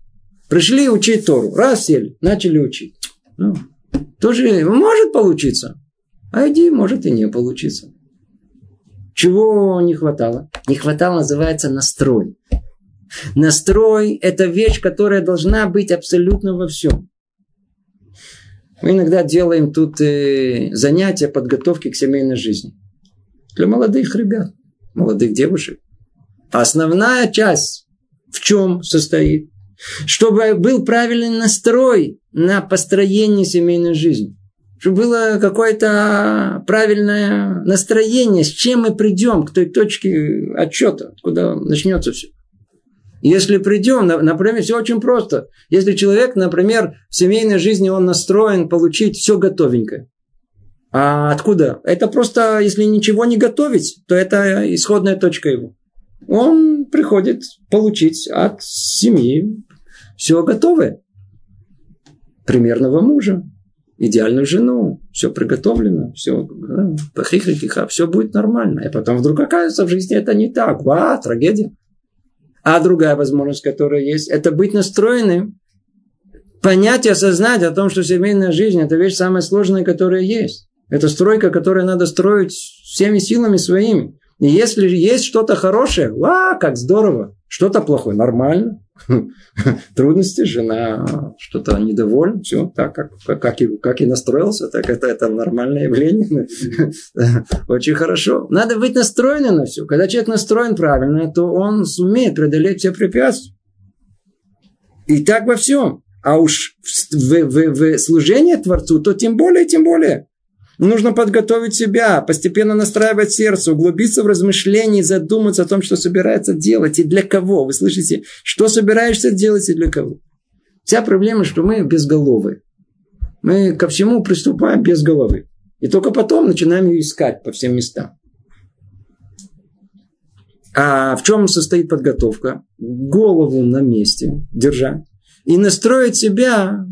Пришли учить Тору. Раз сели, начали учить. Ну, тоже может получиться. А иди, может и не получиться. Чего не хватало? Не хватало, называется, настрой. Настрой – это вещь, которая должна быть абсолютно во всем. Мы иногда делаем тут э, занятия подготовки к семейной жизни. Для молодых ребят, молодых девушек. основная часть в чем состоит? Чтобы был правильный настрой на построение семейной жизни. Чтобы было какое-то правильное настроение, с чем мы придем к той точке отчета, куда начнется все. Если придем, например, все очень просто. Если человек, например, в семейной жизни он настроен получить все готовенькое. А откуда? Это просто, если ничего не готовить, то это исходная точка его. Он приходит получить от семьи все готовое. Примерного мужа, идеальную жену, все приготовлено, все, да, все будет нормально. И потом вдруг оказывается, в жизни это не так. Ва, трагедия. А другая возможность, которая есть, это быть настроенным, понять и осознать о том, что семейная жизнь – это вещь самая сложная, которая есть. Это стройка, которую надо строить всеми силами своими. И если есть что-то хорошее, ва, как здорово. Что-то плохое, нормально. [laughs] трудности, жена что-то недовольна, все так, как, как, и, как и настроился, так это, это нормальное явление. [laughs] Очень хорошо. Надо быть настроенным на все. Когда человек настроен правильно, то он сумеет преодолеть все препятствия. И так во всем. А уж в, в, в, в служение Творцу, то тем более, тем более. Нужно подготовить себя, постепенно настраивать сердце, углубиться в размышления, задуматься о том, что собирается делать и для кого. Вы слышите, что собираешься делать и для кого. Вся проблема, что мы безголовые. Мы ко всему приступаем без головы. И только потом начинаем ее искать по всем местам. А в чем состоит подготовка? Голову на месте держать. И настроить себя,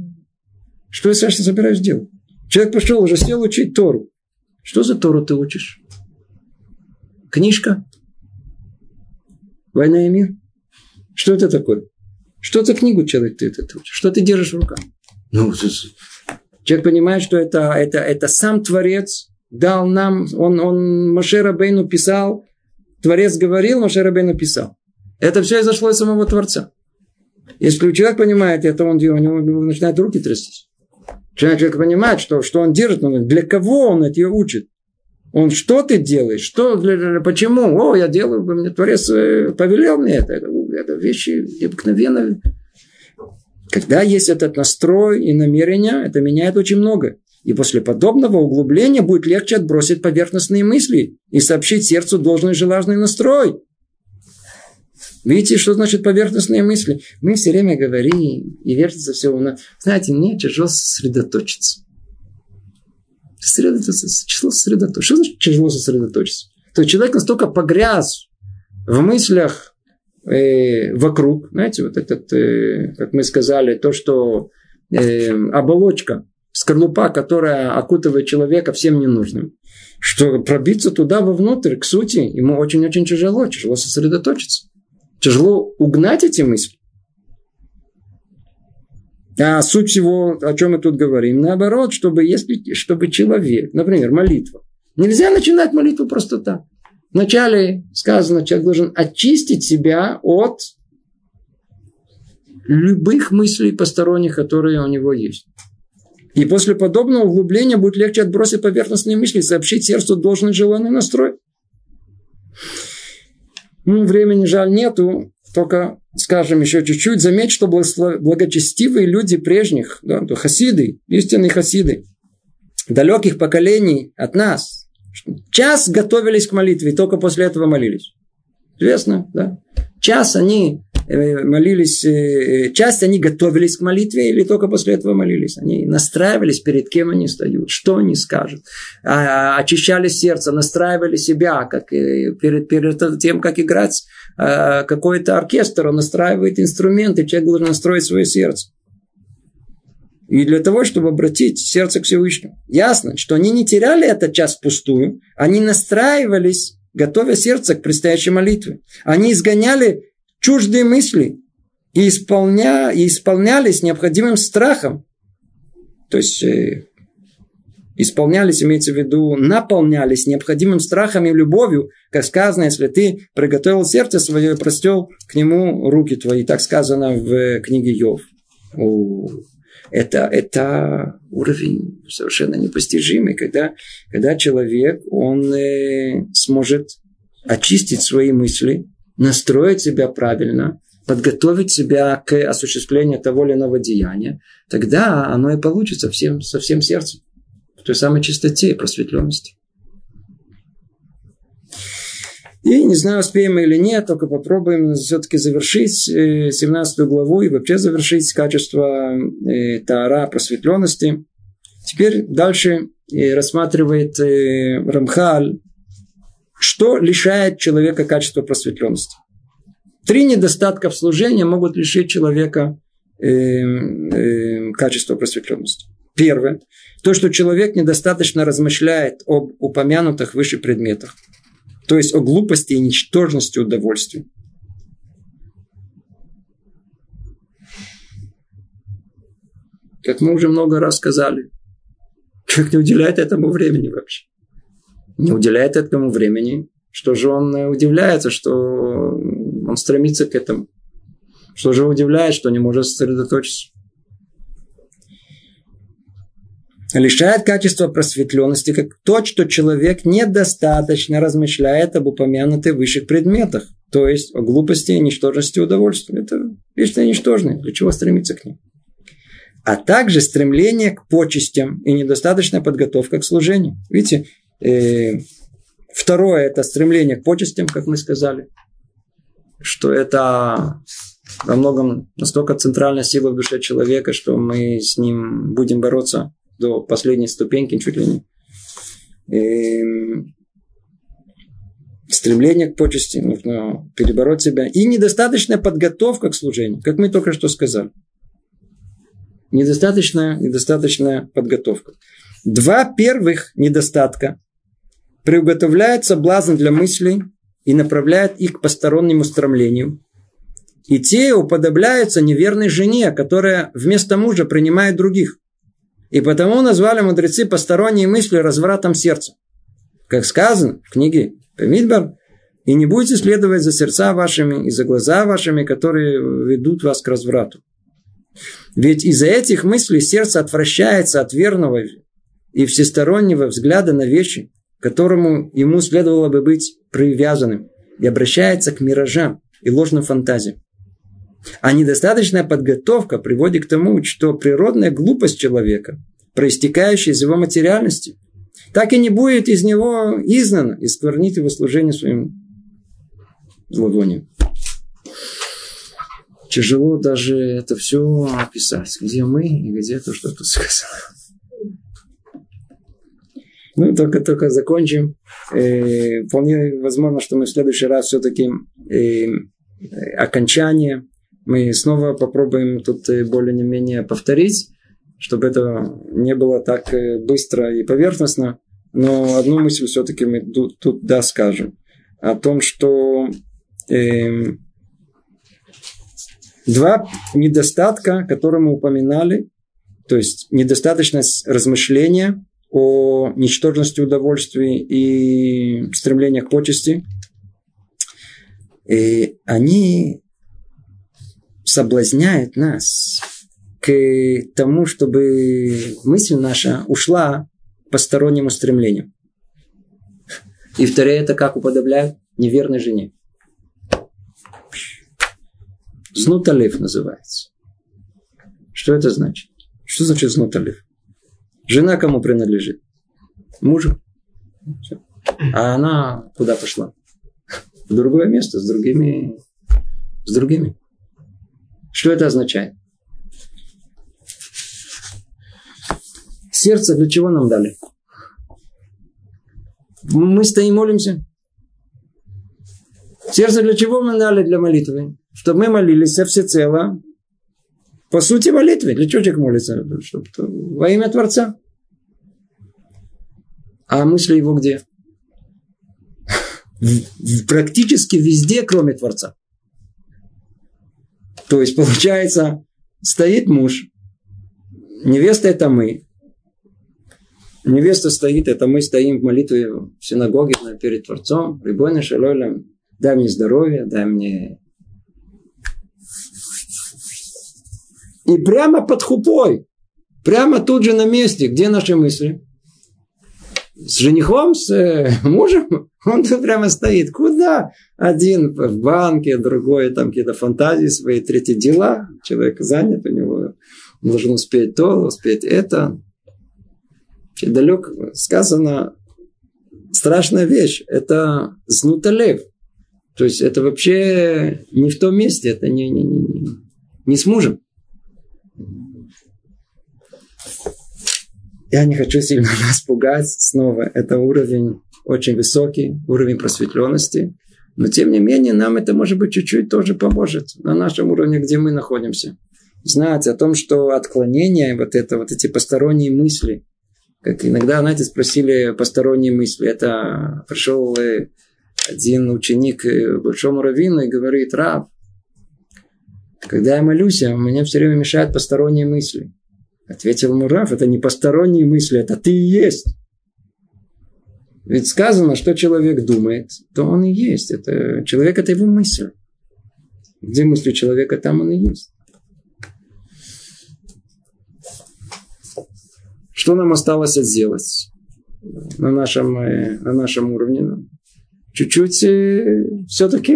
что я, Саша, собираюсь делать. Человек пошел, уже сел учить Тору. Что за Тору ты учишь? Книжка? Война и мир? Что это такое? Что за книгу человек ты это учишь? Что ты держишь в руках? Ну, человек понимает, что это, это, это сам Творец дал нам, он, он Моше Рабейну писал, Творец говорил, Моше Рабейну писал. Это все изошло из самого Творца. Если человек понимает это, он, у него начинает руки трястись. Человек понимает, что, что он держит, он, для кого он это учит. Он что ты делаешь? Что, для, почему? О, я делаю, мне Творец э, повелел мне это. Это вещи необыкновенные. Когда есть этот настрой и намерение, это меняет очень много. И после подобного углубления будет легче отбросить поверхностные мысли и сообщить сердцу должный железный настрой. Видите, что значит поверхностные мысли? Мы все время говорим и вертится все у нас. Знаете, мне тяжело сосредоточиться. Сосредоточиться. Тяжело сосредоточиться. Что значит тяжело сосредоточиться? То есть человек настолько погряз в мыслях э, вокруг, знаете, вот этот, э, как мы сказали, то, что э, оболочка, скорлупа, которая окутывает человека всем ненужным, что пробиться туда вовнутрь, к сути, ему очень-очень тяжело, тяжело сосредоточиться. Тяжело угнать эти мысли. А суть всего, о чем мы тут говорим, наоборот, чтобы, если, чтобы человек, например, молитва. Нельзя начинать молитву просто так. Вначале сказано, человек должен очистить себя от любых мыслей посторонних, которые у него есть. И после подобного углубления будет легче отбросить поверхностные мысли, сообщить сердцу должный желанный настрой. Ну, времени жаль нету, только скажем еще чуть-чуть. Заметь, что благочестивые люди прежних, да, то хасиды, истинные хасиды, далеких поколений от нас, час готовились к молитве, и только после этого молились. Известно, да? Час они молились, э, э, часть они готовились к молитве или только после этого молились. Они настраивались, перед кем они стоят, что они скажут. А, очищали сердце, настраивали себя, как перед, перед тем, как играть какой-то оркестр, он настраивает инструменты, человек должен настроить свое сердце. И для того, чтобы обратить сердце к Всевышнему. Ясно, что они не теряли этот час впустую, они настраивались, готовя сердце к предстоящей молитве. Они изгоняли чуждые мысли и, исполня, исполнялись необходимым страхом. То есть э, исполнялись, имеется в виду, наполнялись необходимым страхом и любовью, как сказано, если ты приготовил сердце свое и простел к нему руки твои. Так сказано в книге Йов. Это, это уровень совершенно непостижимый, когда, когда человек, он э, сможет очистить свои мысли, настроить себя правильно, подготовить себя к осуществлению того или иного деяния, тогда оно и получится всем, со всем сердцем, в той самой чистоте и просветленности. И не знаю, успеем мы или нет, только попробуем все-таки завершить 17 э, главу и вообще завершить качество э, Таара просветленности. Теперь дальше э, рассматривает Рамхаль что лишает человека качества просветленности? Три недостатка в служении могут лишить человека э, э, качества просветленности. Первое. То, что человек недостаточно размышляет об упомянутых выше предметах. То есть о глупости и ничтожности удовольствия. Как мы уже много раз сказали, человек не уделяет этому времени вообще не уделяет этому времени, что же он э, удивляется, что он стремится к этому. Что же удивляет, что не может сосредоточиться. Лишает качества просветленности, как то, что человек недостаточно размышляет об упомянутых высших предметах. То есть о глупости и ничтожности удовольствия. Это вещи ничтожные. Для чего стремиться к ним? А также стремление к почестям и недостаточная подготовка к служению. Видите, второе это стремление к почестям, как мы сказали. Что это во многом настолько центральная сила в душе человека, что мы с ним будем бороться до последней ступеньки, чуть ли не. И эм, стремление к почести, нужно перебороть себя. И недостаточная подготовка к служению, как мы только что сказали. Недостаточная, недостаточная подготовка. Два первых недостатка приуготовляют соблазн для мыслей и направляют их к постороннему стремлению. И те уподобляются неверной жене, которая вместо мужа принимает других. И потому назвали мудрецы посторонние мысли развратом сердца. Как сказано в книге Мидбар, и не будете следовать за сердца вашими и за глаза вашими, которые ведут вас к разврату. Ведь из-за этих мыслей сердце отвращается от верного и всестороннего взгляда на вещи, которому ему следовало бы быть привязанным, и обращается к миражам и ложным фантазиям. А недостаточная подготовка приводит к тому, что природная глупость человека, проистекающая из его материальности, так и не будет из него изгнана и сквернит его служение своим зловонием. Тяжело даже это все описать. Где мы и где то, что тут сказано. Ну, только, только закончим. Э, вполне возможно, что мы в следующий раз все-таки э, окончание мы снова попробуем тут э, более-менее повторить, чтобы это не было так э, быстро и поверхностно. Но одну мысль все-таки мы тут, тут да скажем. О том, что э, два недостатка, которые мы упоминали, то есть недостаточность размышления о ничтожности удовольствий и стремления к почести, и они соблазняет нас к тому, чтобы мысль наша ушла к постороннему стремлению. И второе, это как уподобляют неверной жене. Знуталев называется. Что это значит? Что значит знуталев? Жена кому принадлежит? Мужу. Все. А она куда пошла? В другое место, с другими, с другими. Что это означает? Сердце для чего нам дали? Мы стоим, молимся. Сердце для чего мы дали для молитвы? Чтобы мы молились всецело. По сути молитвы. Для чего человек молится? Чтобы, во имя Творца. А мысли его где? Практически везде, кроме Творца. То есть, получается, стоит муж, невеста это мы. Невеста стоит, это мы стоим в молитве в синагоге перед Творцом. Рибойна Шалолем, дай мне здоровье, дай мне... И прямо под хупой, прямо тут же на месте, где наши мысли? С женихом, с э, [laughs] мужем? Он тут прямо стоит. Куда? Один в банке, другой там какие-то фантазии свои, третьи дела. Человек занят, у него должен успеть то, успеть это. Далек сказано страшная вещь. Это знуталев. То есть это вообще не в том месте, это не, не, не, не с мужем. Я не хочу сильно [laughs] нас пугать снова. Это уровень очень высокий уровень просветленности. Но тем не менее, нам это, может быть, чуть-чуть тоже поможет на нашем уровне, где мы находимся. Знать о том, что отклонение, вот это, вот эти посторонние мысли, как иногда, знаете, спросили посторонние мысли. Это пришел э, один ученик к большому раввину и говорит, Рав, когда я молюсь, у меня все время мешают посторонние мысли. Ответил ему Рав, это не посторонние мысли, это ты и есть. Ведь сказано, что человек думает, то он и есть. Это, человек – это его мысль. Где мысли человека, там он и есть. Что нам осталось сделать на нашем, э, на нашем уровне? чуть-чуть э, все-таки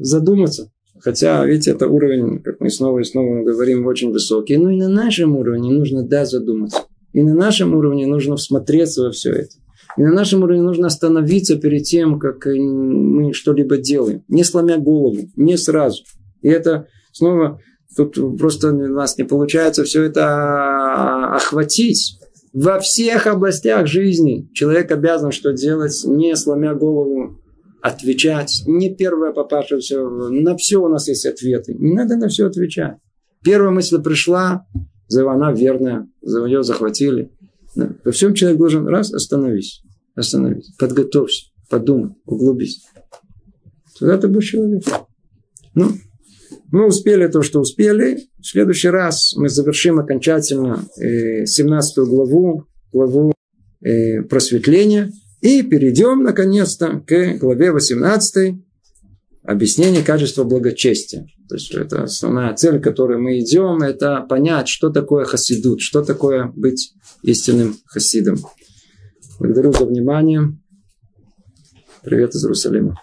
задуматься. Хотя, видите, это уровень, как мы снова и снова говорим, очень высокий. Но и на нашем уровне нужно, да, задуматься. И на нашем уровне нужно всмотреться во все это. И на нашем уровне нужно остановиться перед тем, как мы что-либо делаем. Не сломя голову, не сразу. И это снова, тут просто у нас не получается все это охватить. Во всех областях жизни человек обязан что делать, не сломя голову, отвечать. Не первое попавшее все. На все у нас есть ответы. Не надо на все отвечать. Первая мысль пришла, она верная, за нее захватили. Во всем человек должен раз остановись, остановись, подготовься, подумай, углубись. Тогда ты будешь человек. Ну, мы успели то, что успели. В следующий раз мы завершим окончательно 17 э, главу, главу э, просветления. И перейдем, наконец-то, к главе 18 объяснение качества благочестия. То есть это основная цель, к которой мы идем, это понять, что такое хасидут, что такое быть истинным хасидом. Благодарю за внимание. Привет из Иерусалима.